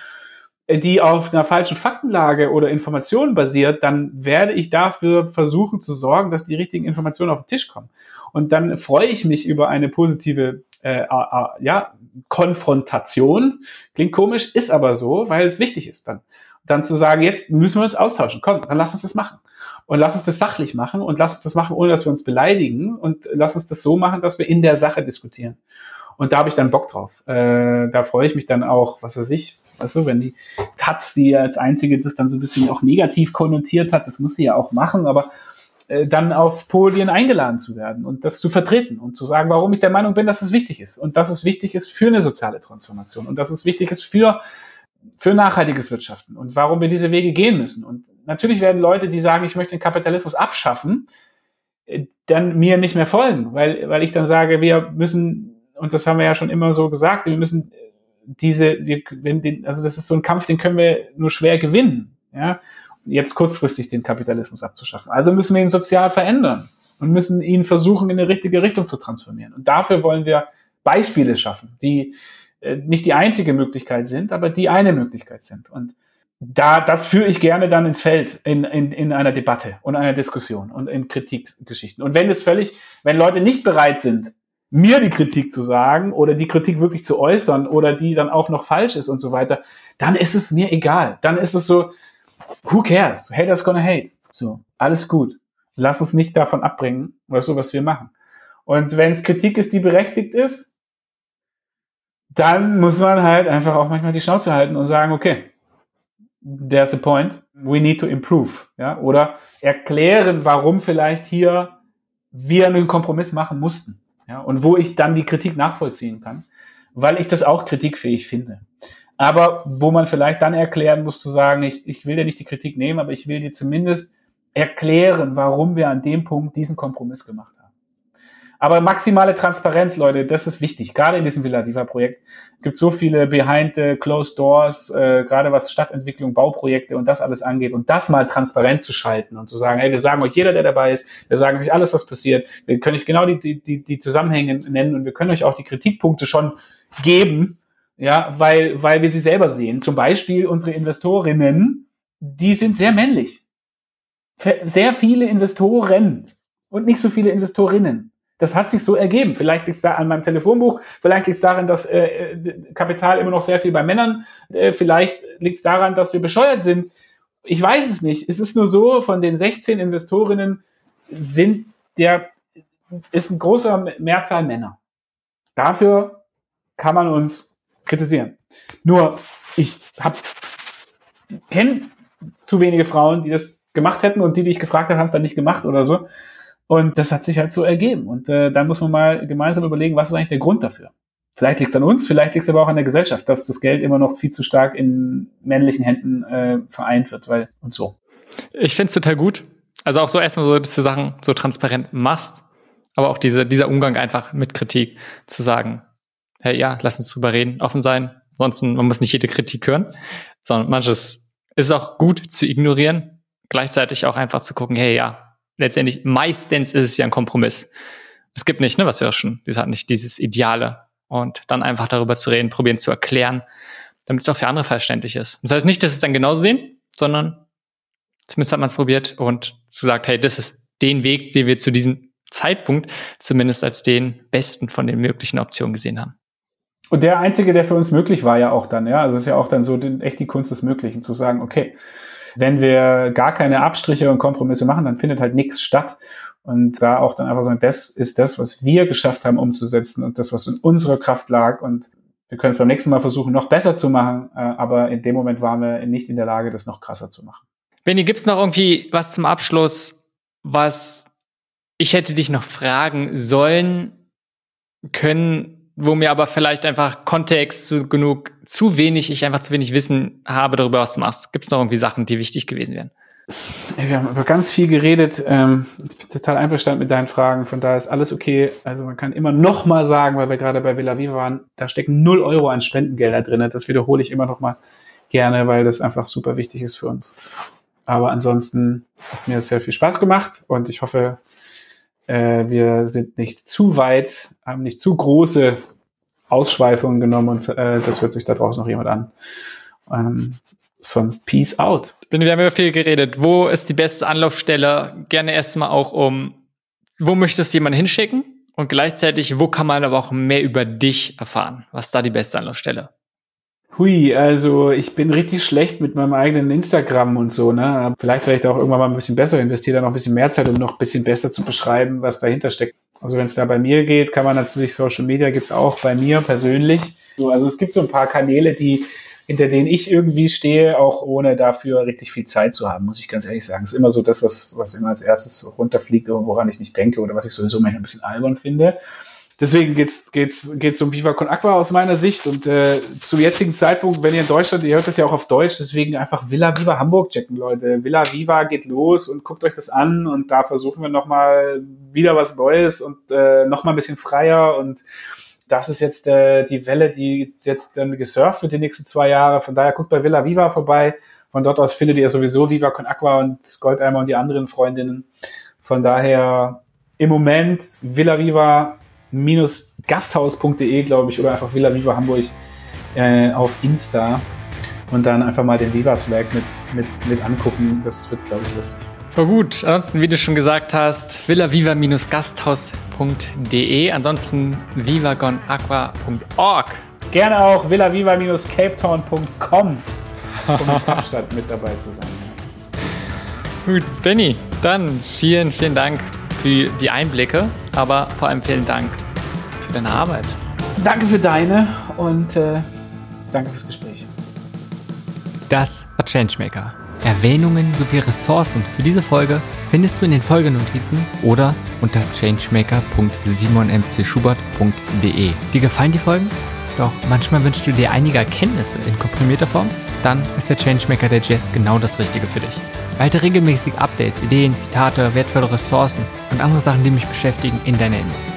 die auf einer falschen Faktenlage oder Informationen basiert, dann werde ich dafür versuchen zu sorgen, dass die richtigen Informationen auf den Tisch kommen. Und dann freue ich mich über eine positive äh, äh, ja, Konfrontation. Klingt komisch, ist aber so, weil es wichtig ist dann. Dann zu sagen, jetzt müssen wir uns austauschen. Komm, dann lass uns das machen. Und lass uns das sachlich machen und lass uns das machen, ohne dass wir uns beleidigen und lass uns das so machen, dass wir in der Sache diskutieren. Und da habe ich dann Bock drauf. Äh, da freue ich mich dann auch, was weiß ich, weißt du, wenn die Taz, die als einzige das dann so ein bisschen auch negativ konnotiert hat, das muss sie ja auch machen, aber äh, dann auf Podien eingeladen zu werden und das zu vertreten und zu sagen, warum ich der Meinung bin, dass es wichtig ist und dass es wichtig ist für eine soziale Transformation und dass es wichtig ist für, für nachhaltiges Wirtschaften und warum wir diese Wege gehen müssen. Und natürlich werden Leute, die sagen, ich möchte den Kapitalismus abschaffen, äh, dann mir nicht mehr folgen, weil, weil ich dann sage, wir müssen, und das haben wir ja schon immer so gesagt, wir müssen diese, wir, wenn den, also das ist so ein Kampf, den können wir nur schwer gewinnen. Ja, jetzt kurzfristig den Kapitalismus abzuschaffen. Also müssen wir ihn sozial verändern und müssen ihn versuchen, in eine richtige Richtung zu transformieren. Und dafür wollen wir Beispiele schaffen, die äh, nicht die einzige Möglichkeit sind, aber die eine Möglichkeit sind. Und da, das führe ich gerne dann ins Feld in, in, in einer Debatte und einer Diskussion und in Kritikgeschichten. Und wenn es völlig, wenn Leute nicht bereit sind, mir die Kritik zu sagen oder die Kritik wirklich zu äußern oder die dann auch noch falsch ist und so weiter, dann ist es mir egal. Dann ist es so, who cares? Haters gonna hate. So, alles gut. Lass uns nicht davon abbringen, weißt du, was wir machen. Und wenn es Kritik ist, die berechtigt ist, dann muss man halt einfach auch manchmal die Schnauze halten und sagen, okay, there's a point, we need to improve, ja, oder erklären, warum vielleicht hier wir einen Kompromiss machen mussten, ja, und wo ich dann die Kritik nachvollziehen kann, weil ich das auch kritikfähig finde aber wo man vielleicht dann erklären muss zu sagen, ich, ich will dir nicht die Kritik nehmen, aber ich will dir zumindest erklären, warum wir an dem Punkt diesen Kompromiss gemacht haben. Aber maximale Transparenz, Leute, das ist wichtig, gerade in diesem Villa Viva Projekt. Es gibt so viele behind the closed doors, äh, gerade was Stadtentwicklung, Bauprojekte und das alles angeht und das mal transparent zu schalten und zu sagen, hey, wir sagen euch jeder, der dabei ist, wir sagen euch alles, was passiert, wir können euch genau die, die, die Zusammenhänge nennen und wir können euch auch die Kritikpunkte schon geben, ja, weil, weil wir sie selber sehen. Zum Beispiel unsere Investorinnen, die sind sehr männlich. Sehr viele Investoren und nicht so viele Investorinnen. Das hat sich so ergeben. Vielleicht liegt es da an meinem Telefonbuch, vielleicht liegt es daran, dass äh, Kapital immer noch sehr viel bei Männern, äh, vielleicht liegt es daran, dass wir bescheuert sind. Ich weiß es nicht. Es ist nur so, von den 16 Investorinnen sind der ist ein großer Mehrzahl Männer. Dafür kann man uns kritisieren. Nur ich habe kenne zu wenige Frauen, die das gemacht hätten und die, die ich gefragt habe, haben es dann nicht gemacht oder so. Und das hat sich halt so ergeben. Und äh, da muss man mal gemeinsam überlegen, was ist eigentlich der Grund dafür? Vielleicht liegt es an uns, vielleicht liegt es aber auch an der Gesellschaft, dass das Geld immer noch viel zu stark in männlichen Händen äh, vereint wird, weil und so. Ich finde es total gut. Also auch so erstmal so, dass du Sachen so transparent machst, aber auch diese, dieser Umgang einfach mit Kritik zu sagen, hey, ja, lass uns drüber reden, offen sein. Ansonsten, man muss nicht jede Kritik hören, sondern manches ist auch gut zu ignorieren, gleichzeitig auch einfach zu gucken, hey, ja, letztendlich, meistens ist es ja ein Kompromiss. Es gibt nicht, ne, was wir auch schon, es hat nicht dieses Ideale. Und dann einfach darüber zu reden, probieren zu erklären, damit es auch für andere verständlich ist. Das heißt nicht, dass es dann genauso sehen, sondern zumindest hat man es probiert und gesagt, hey, das ist den Weg, den wir zu diesem Zeitpunkt zumindest als den besten von den möglichen Optionen gesehen haben. Und der einzige, der für uns möglich war ja auch dann, ja, also es ist ja auch dann so echt die Kunst des Möglichen, zu sagen, okay, wenn wir gar keine Abstriche und Kompromisse machen, dann findet halt nichts statt. Und da auch dann einfach sagen, das ist das, was wir geschafft haben umzusetzen und das, was in unserer Kraft lag. Und wir können es beim nächsten Mal versuchen, noch besser zu machen, äh, aber in dem Moment waren wir nicht in der Lage, das noch krasser zu machen. Benny, gibt's noch irgendwie was zum Abschluss, was ich hätte dich noch fragen sollen, können, wo mir aber vielleicht einfach Kontext zu genug, zu wenig, ich einfach zu wenig Wissen habe darüber, was du machst. Gibt es noch irgendwie Sachen, die wichtig gewesen wären? Wir haben über ganz viel geredet. Ähm, ich bin total einverstanden mit deinen Fragen. Von daher ist alles okay. Also man kann immer noch mal sagen, weil wir gerade bei Villa Viva waren, da stecken 0 Euro an Spendengelder drin. Das wiederhole ich immer noch mal gerne, weil das einfach super wichtig ist für uns. Aber ansonsten hat mir sehr viel Spaß gemacht und ich hoffe, äh, wir sind nicht zu weit, haben nicht zu große Ausschweifungen genommen und äh, das hört sich da draußen noch jemand an. Ähm, sonst Peace out. Wir haben über viel geredet. Wo ist die beste Anlaufstelle? Gerne erstmal auch um, wo möchtest du jemanden hinschicken? Und gleichzeitig, wo kann man aber auch mehr über dich erfahren? Was ist da die beste Anlaufstelle? Hui, also ich bin richtig schlecht mit meinem eigenen Instagram und so, ne? Vielleicht da auch irgendwann mal ein bisschen besser, investiere da noch ein bisschen mehr Zeit, um noch ein bisschen besser zu beschreiben, was dahinter steckt. Also wenn es da bei mir geht, kann man natürlich Social Media gibt's auch bei mir persönlich. So, also es gibt so ein paar Kanäle, die hinter denen ich irgendwie stehe, auch ohne dafür richtig viel Zeit zu haben, muss ich ganz ehrlich sagen. Es ist immer so das, was, was immer als erstes runterfliegt, woran ich nicht denke oder was ich sowieso manchmal ein bisschen albern finde deswegen geht's geht's geht's um Viva Con Aqua aus meiner Sicht und äh, zum jetzigen Zeitpunkt, wenn ihr in Deutschland, ihr hört das ja auch auf Deutsch, deswegen einfach Villa Viva Hamburg checken, Leute. Villa Viva geht los und guckt euch das an und da versuchen wir noch mal wieder was Neues und äh, noch mal ein bisschen freier und das ist jetzt äh, die Welle, die jetzt dann gesurft wird die nächsten zwei Jahre. Von daher guckt bei Villa Viva vorbei. Von dort aus findet ihr sowieso Viva Con Aqua und Goldeimer und die anderen Freundinnen. Von daher im Moment Villa Viva gasthaus.de, glaube ich, oder einfach Villa Viva Hamburg äh, auf Insta und dann einfach mal den Viva Slack mit, mit, mit angucken. Das wird, glaube ich, lustig. Oh gut, ansonsten, wie du schon gesagt hast, villaviva-gasthaus.de, ansonsten vivagonaqua.org. Gerne auch villaviva-capetown.com, um in Kapstadt mit dabei zu sein. Gut, Benny, dann vielen, vielen Dank für die Einblicke, aber vor allem vielen Dank für deine Arbeit. Danke für deine und äh, danke fürs Gespräch. Das war Changemaker. Erwähnungen sowie Ressourcen für diese Folge findest du in den Folgenotizen oder unter changemaker.simonmcschubert.de. Dir gefallen die Folgen? Doch manchmal wünschst du dir einige Erkenntnisse in komprimierter Form? Dann ist der Changemaker der Jazz genau das Richtige für dich. Halte regelmäßig Updates, Ideen, Zitate, wertvolle Ressourcen und andere Sachen, die mich beschäftigen, in deiner Inbox.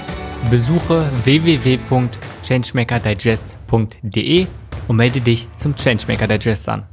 Besuche www.changemakerdigest.de und melde dich zum Changemaker Digest an.